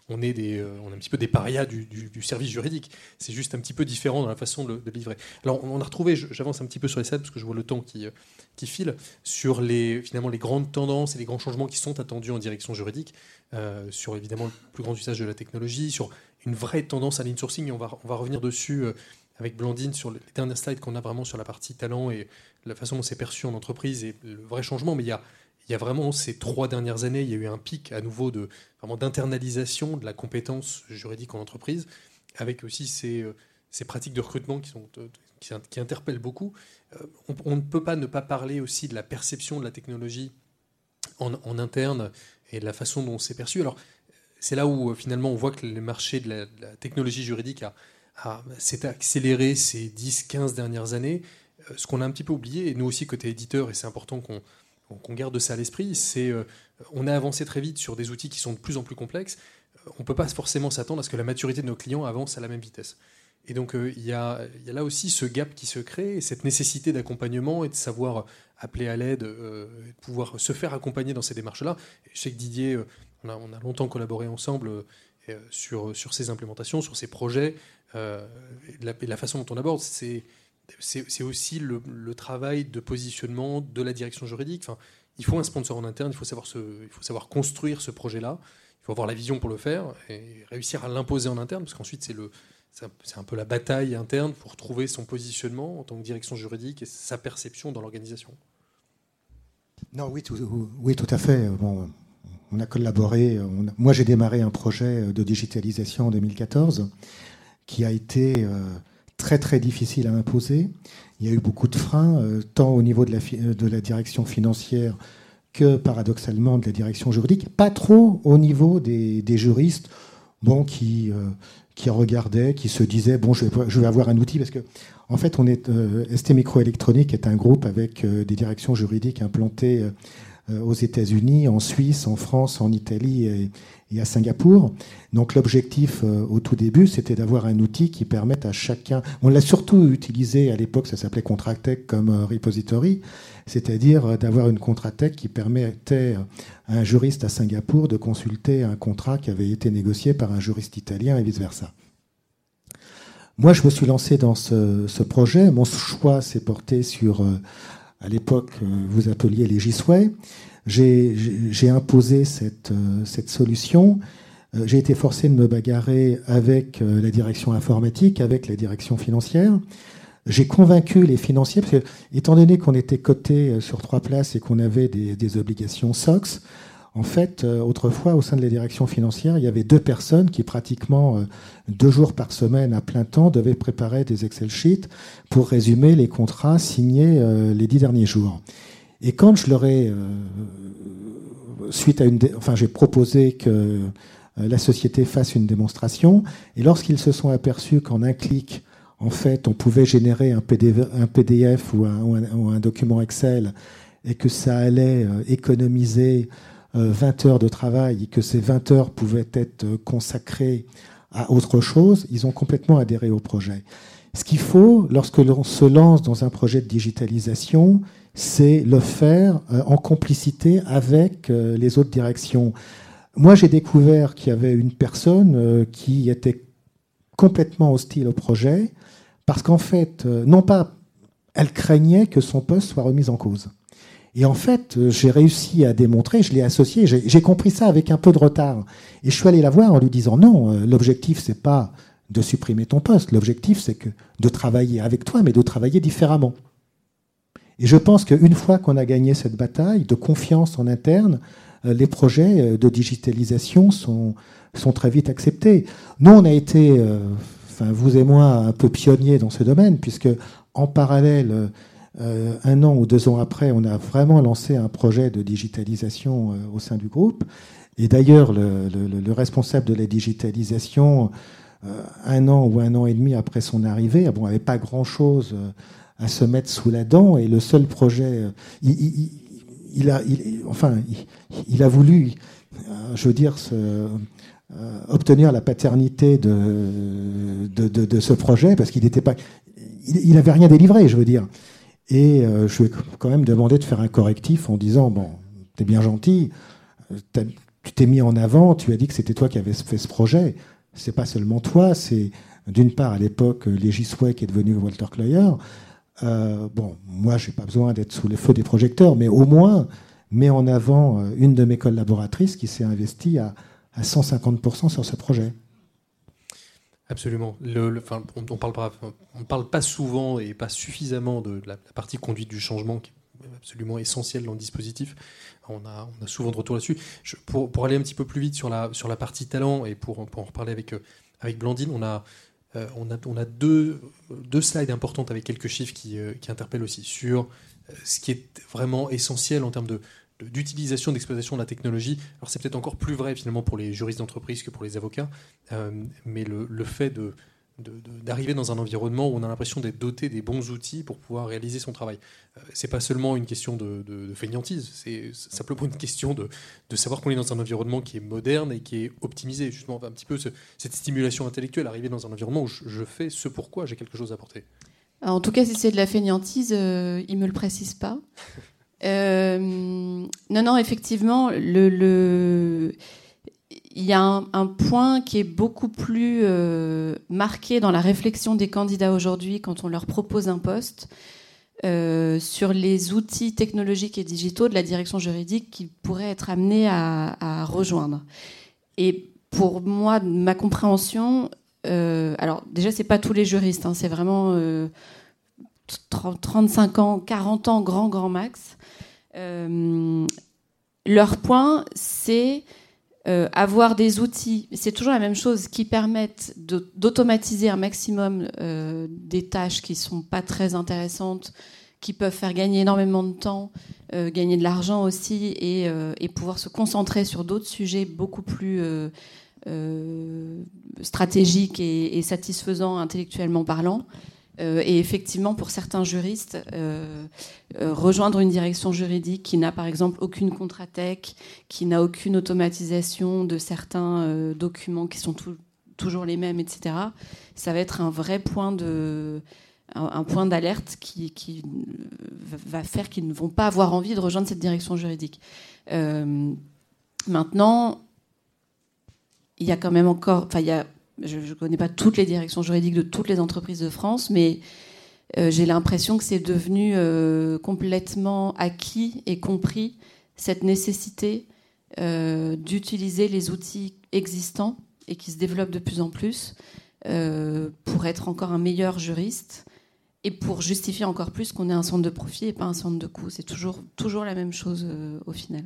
on est, des, euh, un petit peu des parias du, service juridique. C'est juste un petit peu différent dans la façon de, livrer. Alors on a retrouvé, j'avance un petit peu sur les slides parce que je vois le temps qui, euh, qui file, sur les, finalement les grandes tendances et les grands changements qui sont attendus en direction juridique, euh, sur évidemment le plus grand usage de la technologie, sur une vraie tendance à l'insourcing, on va, on va revenir dessus avec Blandine sur les derniers slides qu'on a vraiment sur la partie talent et la façon dont c'est perçu en entreprise et le vrai changement. Mais il y a, il y a vraiment ces trois dernières années, il y a eu un pic à nouveau de vraiment d'internalisation de la compétence juridique en entreprise, avec aussi ces, euh, ces pratiques de recrutement qui, sont, euh, qui, interpellent beaucoup. Euh, on, ne peut pas ne pas parler aussi de la perception de la technologie en, interne et de la façon dont c'est perçu. Alors, c'est là où finalement on voit que le marché de la, technologie juridique a, s'est accéléré ces 10-15 dernières années. Euh, ce qu'on a un petit peu oublié, et nous aussi côté éditeur, et c'est important qu'on garde ça à l'esprit, c'est euh, on a avancé très vite sur des outils qui sont de plus en plus complexes. Euh, on ne peut pas forcément s'attendre à ce que la maturité de nos clients avance à la même vitesse. Et donc il y, a, là aussi ce gap qui se crée, cette nécessité d'accompagnement et de savoir appeler à l'aide, de pouvoir se faire accompagner dans ces démarches-là. Je sais que Didier, on a, on a, longtemps collaboré ensemble sur, sur ces implémentations, sur ces projets. Euh, la, façon dont on aborde, c'est c'est aussi le, travail de positionnement de la direction juridique. Enfin, il faut un sponsor en interne, il faut savoir, il faut savoir construire ce projet-là, il faut avoir la vision pour le faire et réussir à l'imposer en interne, parce qu'ensuite c'est un peu la bataille interne pour trouver son positionnement en tant que direction juridique et sa perception dans l'organisation. Non, oui, tout, oui, tout à fait. On a collaboré. moi, j'ai démarré un projet de digitalisation en 2014 qui a été euh, très très difficile à imposer. Il y a eu beaucoup de freins, tant au niveau de la, de la direction financière que paradoxalement de la direction juridique, pas trop au niveau des, juristes bon, qui, qui regardaient, qui se disaient bon, je vais, avoir un outil parce que en fait, on est ST Microélectronique est un groupe avec des directions juridiques implantées euh, aux États-Unis, en Suisse, en France, en Italie et, à Singapour. Donc l'objectif euh, au tout début, c'était d'avoir un outil qui permette à chacun. On l'a surtout utilisé à l'époque, ça s'appelait Contratech comme euh, repository, c'est-à-dire d'avoir une Contratech qui permettait à un juriste à Singapour de consulter un contrat qui avait été négocié par un juriste italien et vice-versa. Moi, je me suis lancé dans ce, ce projet. Mon choix s'est porté sur à l'époque, euh, vous appeliez les Gisway. J'ai imposé cette, euh, cette solution. Euh, j'ai été forcé de me bagarrer avec la direction informatique, avec la direction financière. J'ai convaincu les financiers, parce que, étant donné qu'on était coté sur trois places et qu'on avait des, des, obligations SOX, en fait, euh, autrefois, au sein de la direction financière, il y avait deux personnes qui, pratiquement euh, deux jours par semaine à plein temps, devaient préparer des Excel sheets pour résumer les contrats signés euh, les dix derniers jours. Et quand je leur ai, suite à une, enfin, j'ai proposé que la société fasse une démonstration, et lorsqu'ils se sont aperçus qu'en un clic, en fait, on pouvait générer un PDF, ou, un, un, document Excel, et que ça allait économiser 20 euh, heures de travail et que ces 20 heures pouvaient être euh, consacrées à autre chose, ils ont complètement adhéré au projet. Ce qu'il faut, lorsque l'on se lance dans un projet de digitalisation, c'est le faire euh, en complicité avec les autres directions. Moi, j'ai découvert qu'il y avait une personne qui était complètement hostile au projet, parce qu'en fait, non pas, elle craignait que son poste soit remis en cause. Et en fait, euh, j'ai réussi à démontrer, je l'ai associé, j'ai compris ça avec un peu de retard. Et je suis allé la voir en lui disant non, euh, l'objectif c'est pas de supprimer ton poste, l'objectif c'est de travailler avec toi, mais de travailler différemment. Et je pense qu'une fois qu'on a gagné cette bataille de confiance en interne, euh, les projets de digitalisation sont, sont très vite acceptés. Nous, on a été, enfin vous et moi, un peu pionniers dans ce domaine, puisque en parallèle, euh, un an ou deux ans après, on a vraiment lancé un projet de digitalisation euh, au sein du groupe. Et d'ailleurs, le, responsable de la digitalisation, euh, un an ou un an et demi après son arrivée, bon, n'avait pas grand-chose à se mettre sous la dent. Et le seul projet, il, a, enfin, il, a voulu, je veux dire, obtenir la paternité de, de, ce projet parce qu'il n'était pas, il n'avait rien délivré, je veux dire. Et euh, je lui ai quand même demandé de faire un correctif en disant Bon, t'es bien gentil, euh, tu t'es mis en avant, tu as dit que c'était toi qui avais fait ce projet. C'est pas seulement toi, c'est d'une part à l'époque Légisway qui est devenu Walter Cloyer. Euh, bon, moi, j'ai pas besoin d'être sous les feux des projecteurs, mais au moins, mets en avant euh, une de mes collaboratrices qui s'est investie à, à 150% sur ce projet. Absolument. Le, on ne parle, pas, souvent et pas suffisamment de la, partie conduite du changement qui est absolument essentielle dans le dispositif. On a, souvent de retour là-dessus. Pour, aller un petit peu plus vite sur la, sur la partie talent et pour, pour en reparler avec, euh, avec Blandine, on a, euh, on a, on a deux, deux slides importantes avec quelques chiffres qui, euh, qui interpellent aussi sur ce qui est vraiment essentiel en termes de, d'utilisation, d'exploitation de la technologie. Alors c'est peut-être encore plus vrai finalement pour les juristes d'entreprise que pour les avocats, euh, mais le, fait de, d'arriver dans un environnement où on a l'impression d'être doté des bons outils pour pouvoir réaliser son travail. Euh, c'est pas seulement une question de, fainéantise, c'est simplement une question de, savoir qu'on est dans un environnement qui est moderne et qui est optimisé. Justement, un petit peu cette stimulation intellectuelle, arriver dans un environnement où je, fais ce pourquoi j'ai quelque chose à apporter. En tout cas, si c'est de la fainéantise, euh, il me le précise pas. Euh, non, non, effectivement, il y a un, point qui est beaucoup plus euh, marqué dans la réflexion des candidats aujourd'hui quand on leur propose un poste euh, sur les outils technologiques et digitaux de la direction juridique qu'ils pourraient être amenés à, rejoindre. Et pour moi, ma compréhension, alors déjà, c'est pas tous les juristes, hein, c'est vraiment 35 ans, 40 ans, grand, grand max. Euh, leur point, c'est euh, avoir des outils, c'est toujours la même chose, qui permettent d'automatiser un maximum euh, des tâches qui sont pas très intéressantes, qui peuvent faire gagner énormément de temps, gagner de l'argent aussi, et, pouvoir se concentrer sur d'autres sujets beaucoup plus stratégiques et, satisfaisants intellectuellement parlant. Euh, et effectivement, pour certains juristes, euh, euh, rejoindre une direction juridique qui n'a par exemple aucune contratech, qui n'a aucune automatisation de certains documents qui sont toujours les mêmes, etc., ça va être un vrai point de un, point d'alerte qui, qui, va faire qu'ils ne vont pas avoir envie de rejoindre cette direction juridique. maintenant, il y a quand même encore, enfin, il y a je ne connais pas toutes les directions juridiques de toutes les entreprises de France, mais euh, j'ai l'impression que c'est devenu euh, complètement acquis et compris cette nécessité euh, d'utiliser les outils existants et qui se développent de plus en plus pour être encore un meilleur juriste et pour justifier encore plus qu'on est un centre de profit et pas un centre de coût. C'est toujours, toujours la même chose au final.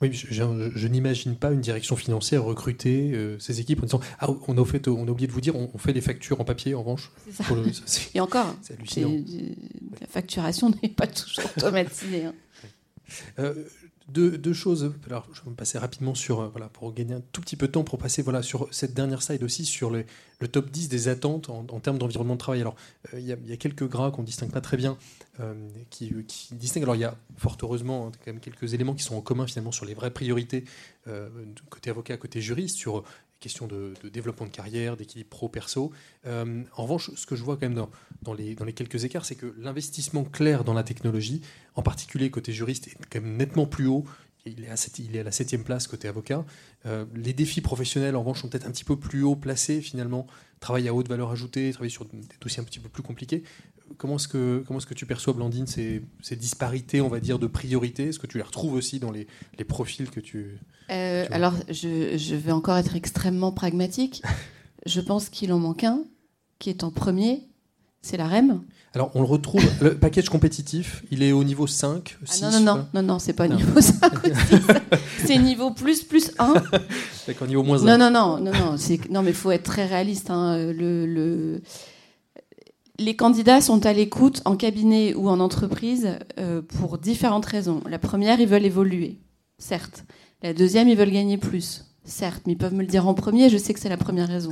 Oui, je, n'imagine pas une direction financière recruter euh, ces équipes en disant Ah, on a, fait, on a oublié de vous dire, on, fait des factures en papier en revanche. Et encore, la facturation n'est pas toujours automatisée. Hein. Euh, deux, choses. Alors, je vais me passer rapidement sur, euh, pour gagner un tout petit peu de temps, pour passer voilà, sur cette dernière slide aussi, sur le, top 10 des attentes en, termes d'environnement de travail. Alors, euh, il y, a quelques gras qu'on ne distingue pas très bien, euh, qui, qui, distinguent. Alors, il y a fort heureusement hein, quelques éléments qui sont en commun finalement sur les vraies priorités, côté avocat, côté juriste, sur questions de, développement de carrière, d'équilibre pro-perso. en revanche, ce que je vois quand même dans les quelques écarts, c'est que l'investissement clair dans la technologie, en particulier côté juriste, est quand même nettement plus haut. Il est, à il est à la septième place côté avocat. Euh, les défis professionnels, en revanche, sont peut-être un petit peu plus haut placés finalement. Travail à haute valeur ajoutée, travailler sur des dossiers un petit peu plus compliqués. Comment est-ce que, comment est-ce que tu perçois, Blandine, ces, ces, disparités, on va dire, de priorité? Est-ce que tu les retrouves aussi dans les, les profils que tu... Euh, alors, je, je, vais encore être extrêmement pragmatique. je pense qu'il en manque un, qui est en premier, c'est la REM. Alors, on le retrouve, le package compétitif, il est au niveau 5, 6 ah non, non, non, non, non, c'est pas niveau 5 c'est niveau plus, plus 1. D'accord, niveau moins 1. Non, non, non, non, non, non mais il faut être très réaliste. Hein. Le, le... Les candidats sont à l'écoute en cabinet ou en entreprise euh, pour différentes raisons. La première, ils veulent évoluer, certes. La deuxième, ils veulent gagner plus, certes. Mais ils peuvent me le dire en premier, je sais que c'est la première raison.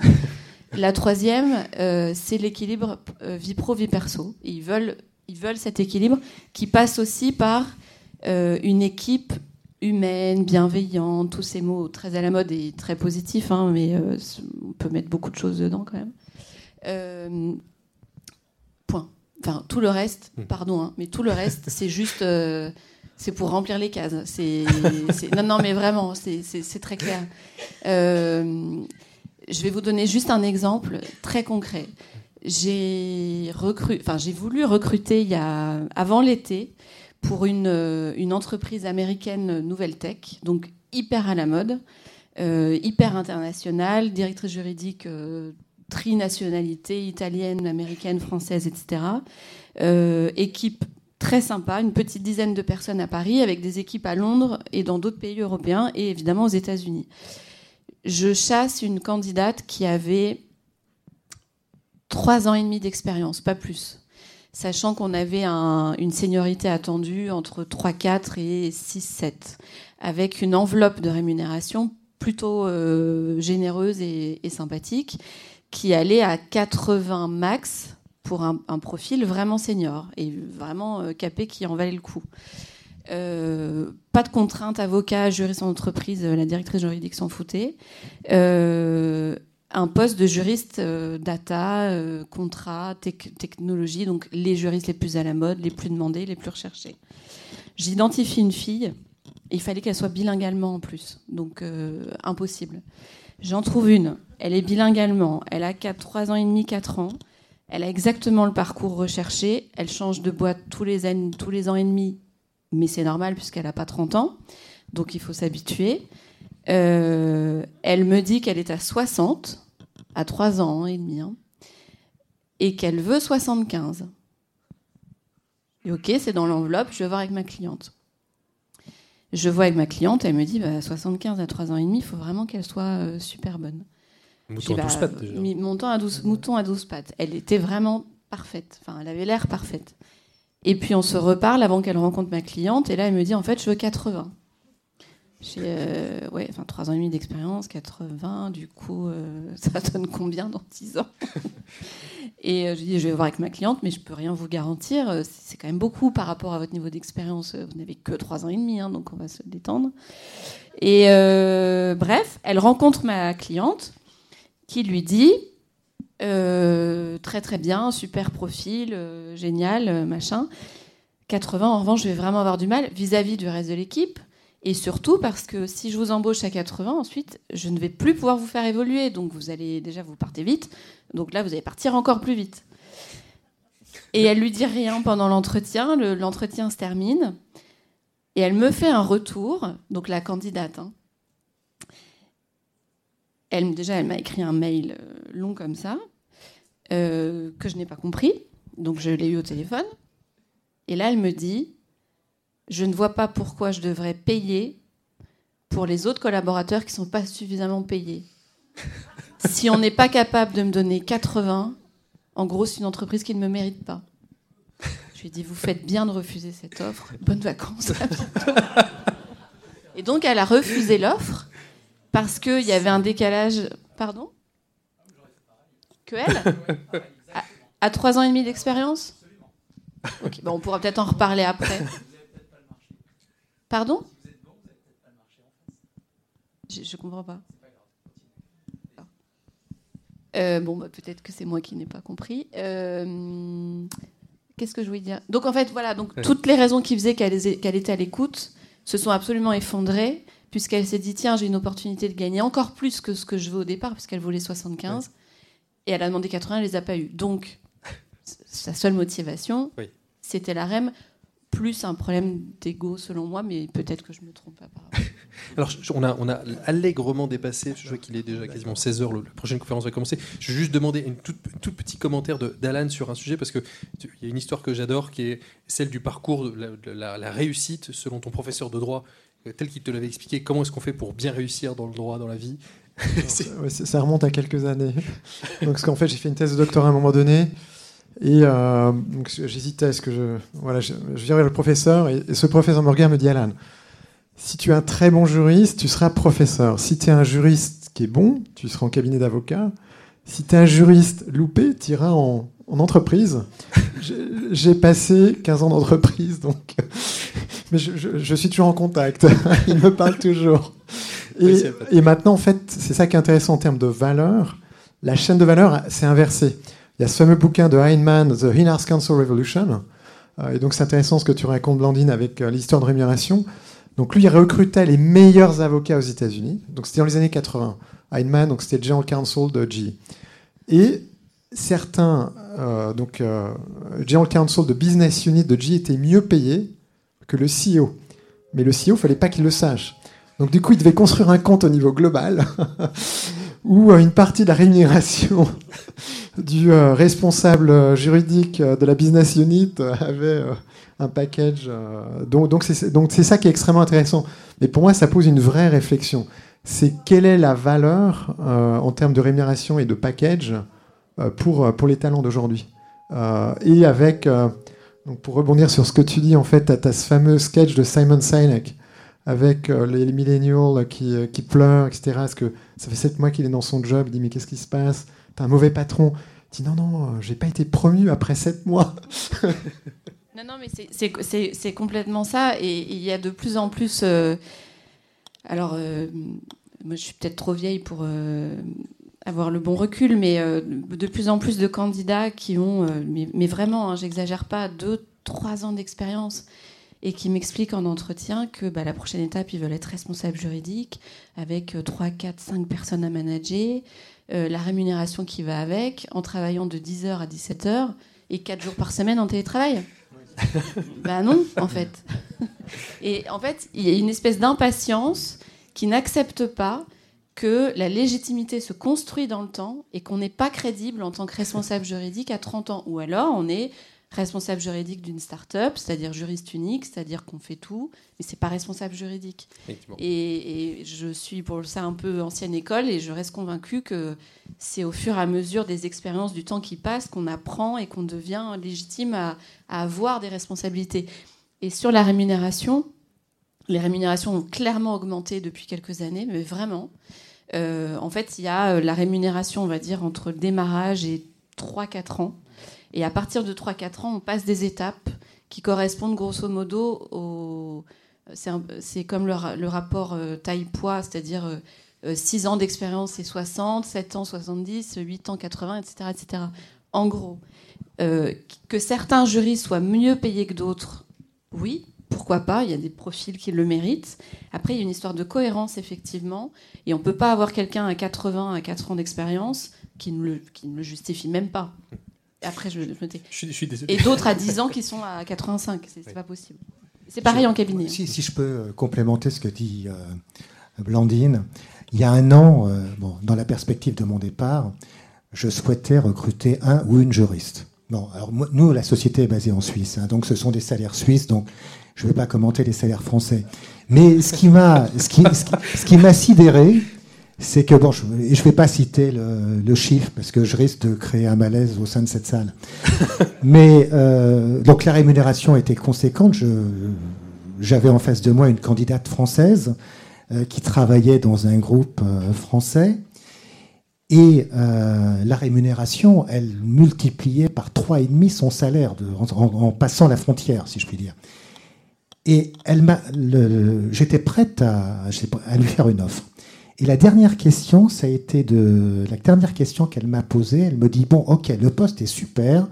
La troisième, euh, c'est l'équilibre euh, vie pro, vie perso. ils veulent, ils veulent cet équilibre qui passe aussi par euh, une équipe humaine, bienveillante, tous ces mots très à la mode et très positifs, hein, mais on peut mettre beaucoup de choses dedans quand même. point. Enfin, tout le reste, hmm. pardon, hein, mais tout le reste, c'est juste c'est pour remplir les cases. C'est, non, non, mais vraiment, c'est très clair. Euh, je vais vous donner juste un exemple très concret. J'ai voulu recruter il y a, avant l'été pour une, euh, une, entreprise américaine Nouvelle Tech, donc hyper à la mode, euh, hyper internationale, directrice juridique euh, trinationalité, italienne, américaine, française, etc. équipe très sympa, une petite dizaine de personnes à Paris, avec des équipes à Londres et dans d'autres pays européens et évidemment aux États-Unis je chasse une candidate qui avait trois ans et demi d'expérience, pas plus. Sachant qu'on avait une seniorité attendue entre 3, 4 et 6, 7, avec une enveloppe de rémunération plutôt euh, généreuse et, sympathique, qui allait à 80 max pour un, profil vraiment senior et vraiment euh, capé qui en valait le coup. Euh, pas de contraintes, avocat, juriste en entreprise, euh, la directrice juridique s'en foutait. Euh, un poste de juriste data, contrat, technologie, donc les juristes les plus à la mode, les plus demandés, les plus recherchés. J'identifie une fille, il fallait qu'elle soit bilingualement en plus, donc impossible. J'en trouve une, elle est bilingualement, elle a 4, 3 ans et demi, 4 ans, elle a exactement le parcours recherché, elle change de boîte tous les, tous les ans et demi, mais c'est normal puisqu'elle n'a pas 30 ans, donc il faut s'habituer. Euh, elle me dit qu'elle est à 60, à 3 ans et demi, hein, et qu'elle veut 75. Et ok, c'est dans l'enveloppe, je vais voir avec ma cliente. Je vois avec ma cliente, elle me dit bah, 75 à 3 ans et demi, il faut vraiment qu'elle soit euh, super bonne. Mouton à 12 bah, pattes déjà. Mouton à 12, mouton à 12 pattes. Elle était vraiment parfaite. Enfin, elle avait l'air parfaite. Et puis on se reparle avant qu'elle rencontre ma cliente. Et là, elle me dit en fait, je veux 80. J'ai euh, ouais, enfin 3 ans et demi d'expérience, 80. Du coup, euh, ça donne combien dans 10 ans? Et euh, je dis, je vais voir avec ma cliente, mais je peux rien vous garantir. Euh, C'est quand même beaucoup par rapport à votre niveau d'expérience. Vous n'avez que 3 ans et demi, hein, donc on va se détendre. Et bref, elle rencontre ma cliente qui lui dit euh, très très bien, super profil, euh, génial, euh, machin. 80, en revanche, je vais vraiment avoir du mal vis-à-vis du reste de l'équipe. Et surtout parce que si je vous embauche à 80, ensuite, je ne vais plus pouvoir vous faire évoluer. Donc vous allez déjà, vous partez vite. Donc là, vous allez partir encore plus vite. Et elle lui dit rien pendant l'entretien. Le- L'entretien se termine. Et elle me fait un retour, donc la candidate. hein. Elle, déjà, elle m'a écrit un mail euh, long comme ça, euh, que je n'ai pas compris. Donc je l'ai eu au téléphone. Et là, elle me dit, je ne vois pas pourquoi je devrais payer pour les autres collaborateurs qui ne sont pas suffisamment payés. si on n'est pas capable de me donner 80, en gros, c'est une entreprise qui ne me mérite pas. Je lui ai dit, vous faites bien de refuser cette offre. Bonnes vacances. à bientôt. Et donc, elle a refusé l'offre parce qu'il y avait un décalage. Pardon? Que elle? À, à trois ans et demi d'expérience? Ok, bon, on pourra peut-être en reparler après. Pardon? Je, je comprends pas. Euh, bon, bah, peut-être que c'est moi qui n'ai pas compris. Euh, Qu'est-ce que je voulais dire? Donc en fait, voilà, donc toutes les raisons qui faisaient qu'elle était à l'écoute se sont absolument effondrées, puisqu'elle s'est dit tiens, j'ai une opportunité de gagner encore plus que ce que je veux au départ, puisqu'elle voulait 75, et elle a demandé 80, elle les a pas eu. Donc sa seule motivation, Oui. c'était la REM, plus un problème d'ego selon moi, mais peut-être que je me trompe pas par. Alors, on a, on a allègrement dépassé, je vois qu'il est déjà quasiment 16h, la prochaine conférence va commencer. Je vais juste demander toute, tout petit commentaire de- d'Alan sur un sujet, parce qu'il y a une histoire que j'adore, qui est celle du parcours, de la, de la- la réussite, selon ton professeur de droit, tel qu'il te l'avait expliqué. Comment est-ce qu'on fait pour bien réussir dans le droit, dans la vie Ouais, ça remonte à quelques années. Donc, parce qu'en fait, j'ai fait une thèse de doctorat à un moment donné. Et euh, j'hésitais à ce que je. Voilà, je, je viens vers le professeur. Et, et ce professeur me regarde me dit Alan, si tu es un très bon juriste, tu seras professeur. Si tu es un juriste qui est bon, tu seras en cabinet d'avocat. Si tu es un juriste loupé, tu iras en, en entreprise. J'ai- J'ai passé 15 ans d'entreprise, donc. Mais je, je- je suis toujours en contact. Il me parle toujours. Et, maintenant, en fait, c'est ça qui est intéressant en termes de valeur. La chaîne de valeur s'est inversée. Il y a ce fameux bouquin de Heinemann, The In-House Council Revolution. Euh, et donc, c'est intéressant ce que tu racontes, Blandine, avec euh, l'histoire de rémunération. Donc, lui, il recrutait les meilleurs avocats aux États-Unis. Donc, c'était dans les années 80. Heinemann, donc c'était General Counsel de GE. Et certains, euh, donc, euh, General Counsel de Business Unit de GE étaient mieux payés que le CEO. Mais le CEO, fallait pas qu'il le sache. Donc du coup, il devait construire un compte au niveau global où euh, une partie de la rémunération du euh, responsable euh, juridique de la business unit avait un package. donc donc c'est ça qui est extrêmement intéressant. Mais pour moi, ça pose une vraie réflexion. C'est quelle est la valeur en termes de rémunération et de package pour pour les talents d'aujourd'hui? Et avec donc pour rebondir sur ce que tu dis, en fait, tu as, ce fameux sketch de Simon Sinek avec euh, les, millennials qui, euh, qui pleurent, etc. Parce que ça fait sept mois qu'il est dans son job, il dit mais qu'est-ce qui se passe? T'as un mauvais patron. Il dit non, non, euh, j'ai pas été promu après sept mois. Non, non, mais c'est- complètement ça. Et il y a de plus en plus. alors, moi, je suis peut-être trop vieille pour avoir le bon recul, mais euh, de plus en plus de candidats qui ont, euh, mais, mais vraiment, hein, j'exagère pas, deux, trois ans d'expérience et qui m'expliquent en entretien que bah, la prochaine étape, ils veulent être responsables juridiques avec euh, 3, 4, 5 personnes à manager, euh, la rémunération qui va avec, en travaillant de 10h à 17h et 4 jours par semaine en télétravail. bah non, en fait. Et en fait, il y a une espèce d'impatience qui n'accepte pas que la légitimité se construit dans le temps et qu'on n'est pas crédible en tant que responsable juridique à 30 ans. Ou alors, on est responsable juridique d'une start-up, c'est-à-dire juriste unique, c'est-à-dire qu'on fait tout, mais c'est pas responsable juridique. Et, et, je suis pour ça un peu ancienne école et je reste convaincue que c'est au fur et à mesure des expériences du temps qui passe qu'on apprend et qu'on devient légitime à, à, avoir des responsabilités. Et sur la rémunération, les rémunérations ont clairement augmenté depuis quelques années, mais vraiment. Euh, en fait, il y a euh, la rémunération, on va dire, entre le démarrage et 3-4 ans. Et à partir de 3-4 ans, on passe des étapes qui correspondent grosso modo au. C'est comme le, rapport euh, taille-poids, c'est-à-dire 6 ans d'expérience c'est 60, 7 ans 70, 8 ans 80, etc. etc. En gros, que certains jurys soient mieux payés que d'autres, oui, pourquoi pas, il y a des profils qui le méritent. Après, il y a une histoire de cohérence, effectivement, et on ne peut pas avoir quelqu'un à 80, à 4 ans d'expérience qui, ne le, qui ne le justifie même pas. Après, je, je, suis, désolé. Et d'autres à 10 ans qui sont à 85, c'est n'est pas possible. C'est pareil en cabinet. Si, si, je peux euh, complémenter ce que dit euh, Blandine, il y a un an, euh, bon, dans la perspective de mon départ, je souhaitais recruter un ou une juriste. Bon, alors nous, la société est basée en Suisse, hein, donc ce sont des salaires suisses, donc je ne vais pas commenter les salaires français. Mais ce qui m'a, ce qui, ce qui, m'a sidéré, c'est que bon, je ne vais pas citer le, chiffre parce que je risque de créer un malaise au sein de cette salle. Mais euh, donc la rémunération était conséquente. j'avais en face de moi une candidate française euh, qui travaillait dans un groupe euh, français. Et la rémunération, elle multipliait par trois et demi son salaire de, en, passant la frontière, si je puis dire. Et elle m'a, j'étais prête à, à, lui faire une offre. Et la dernière question, ça a été de la dernière question qu'elle m'a posée. Elle me dit bon, ok, le poste est super,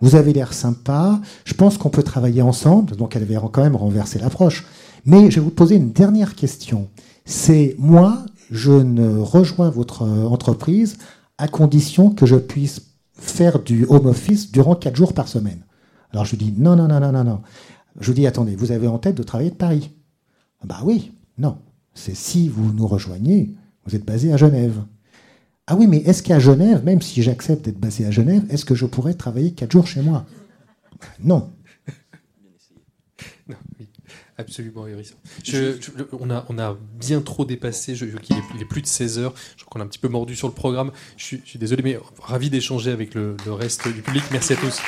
vous avez l'air sympa, je pense qu'on peut travailler ensemble. Donc elle avait quand même renversé l'approche. Mais je vais vous poser une dernière question. C'est moi, je ne rejoins votre entreprise à condition que je puisse faire du home office durant quatre jours par semaine. Alors je lui dis non, non, non, non, non, non. Je vous dis, attendez, vous avez en tête de travailler de Paris Bah oui, non. C'est si vous nous rejoignez, vous êtes basé à Genève. Ah oui, mais est-ce qu'à Genève, même si j'accepte d'être basé à Genève, est-ce que je pourrais travailler quatre jours chez moi? Non. Absolument ahurissant. on, a, on a bien trop dépassé, je, il, est, plus de 16 heures, je crois qu'on a un petit peu mordu sur le programme. Je suis, désolé, mais ravi d'échanger avec le reste du public. Merci à tous.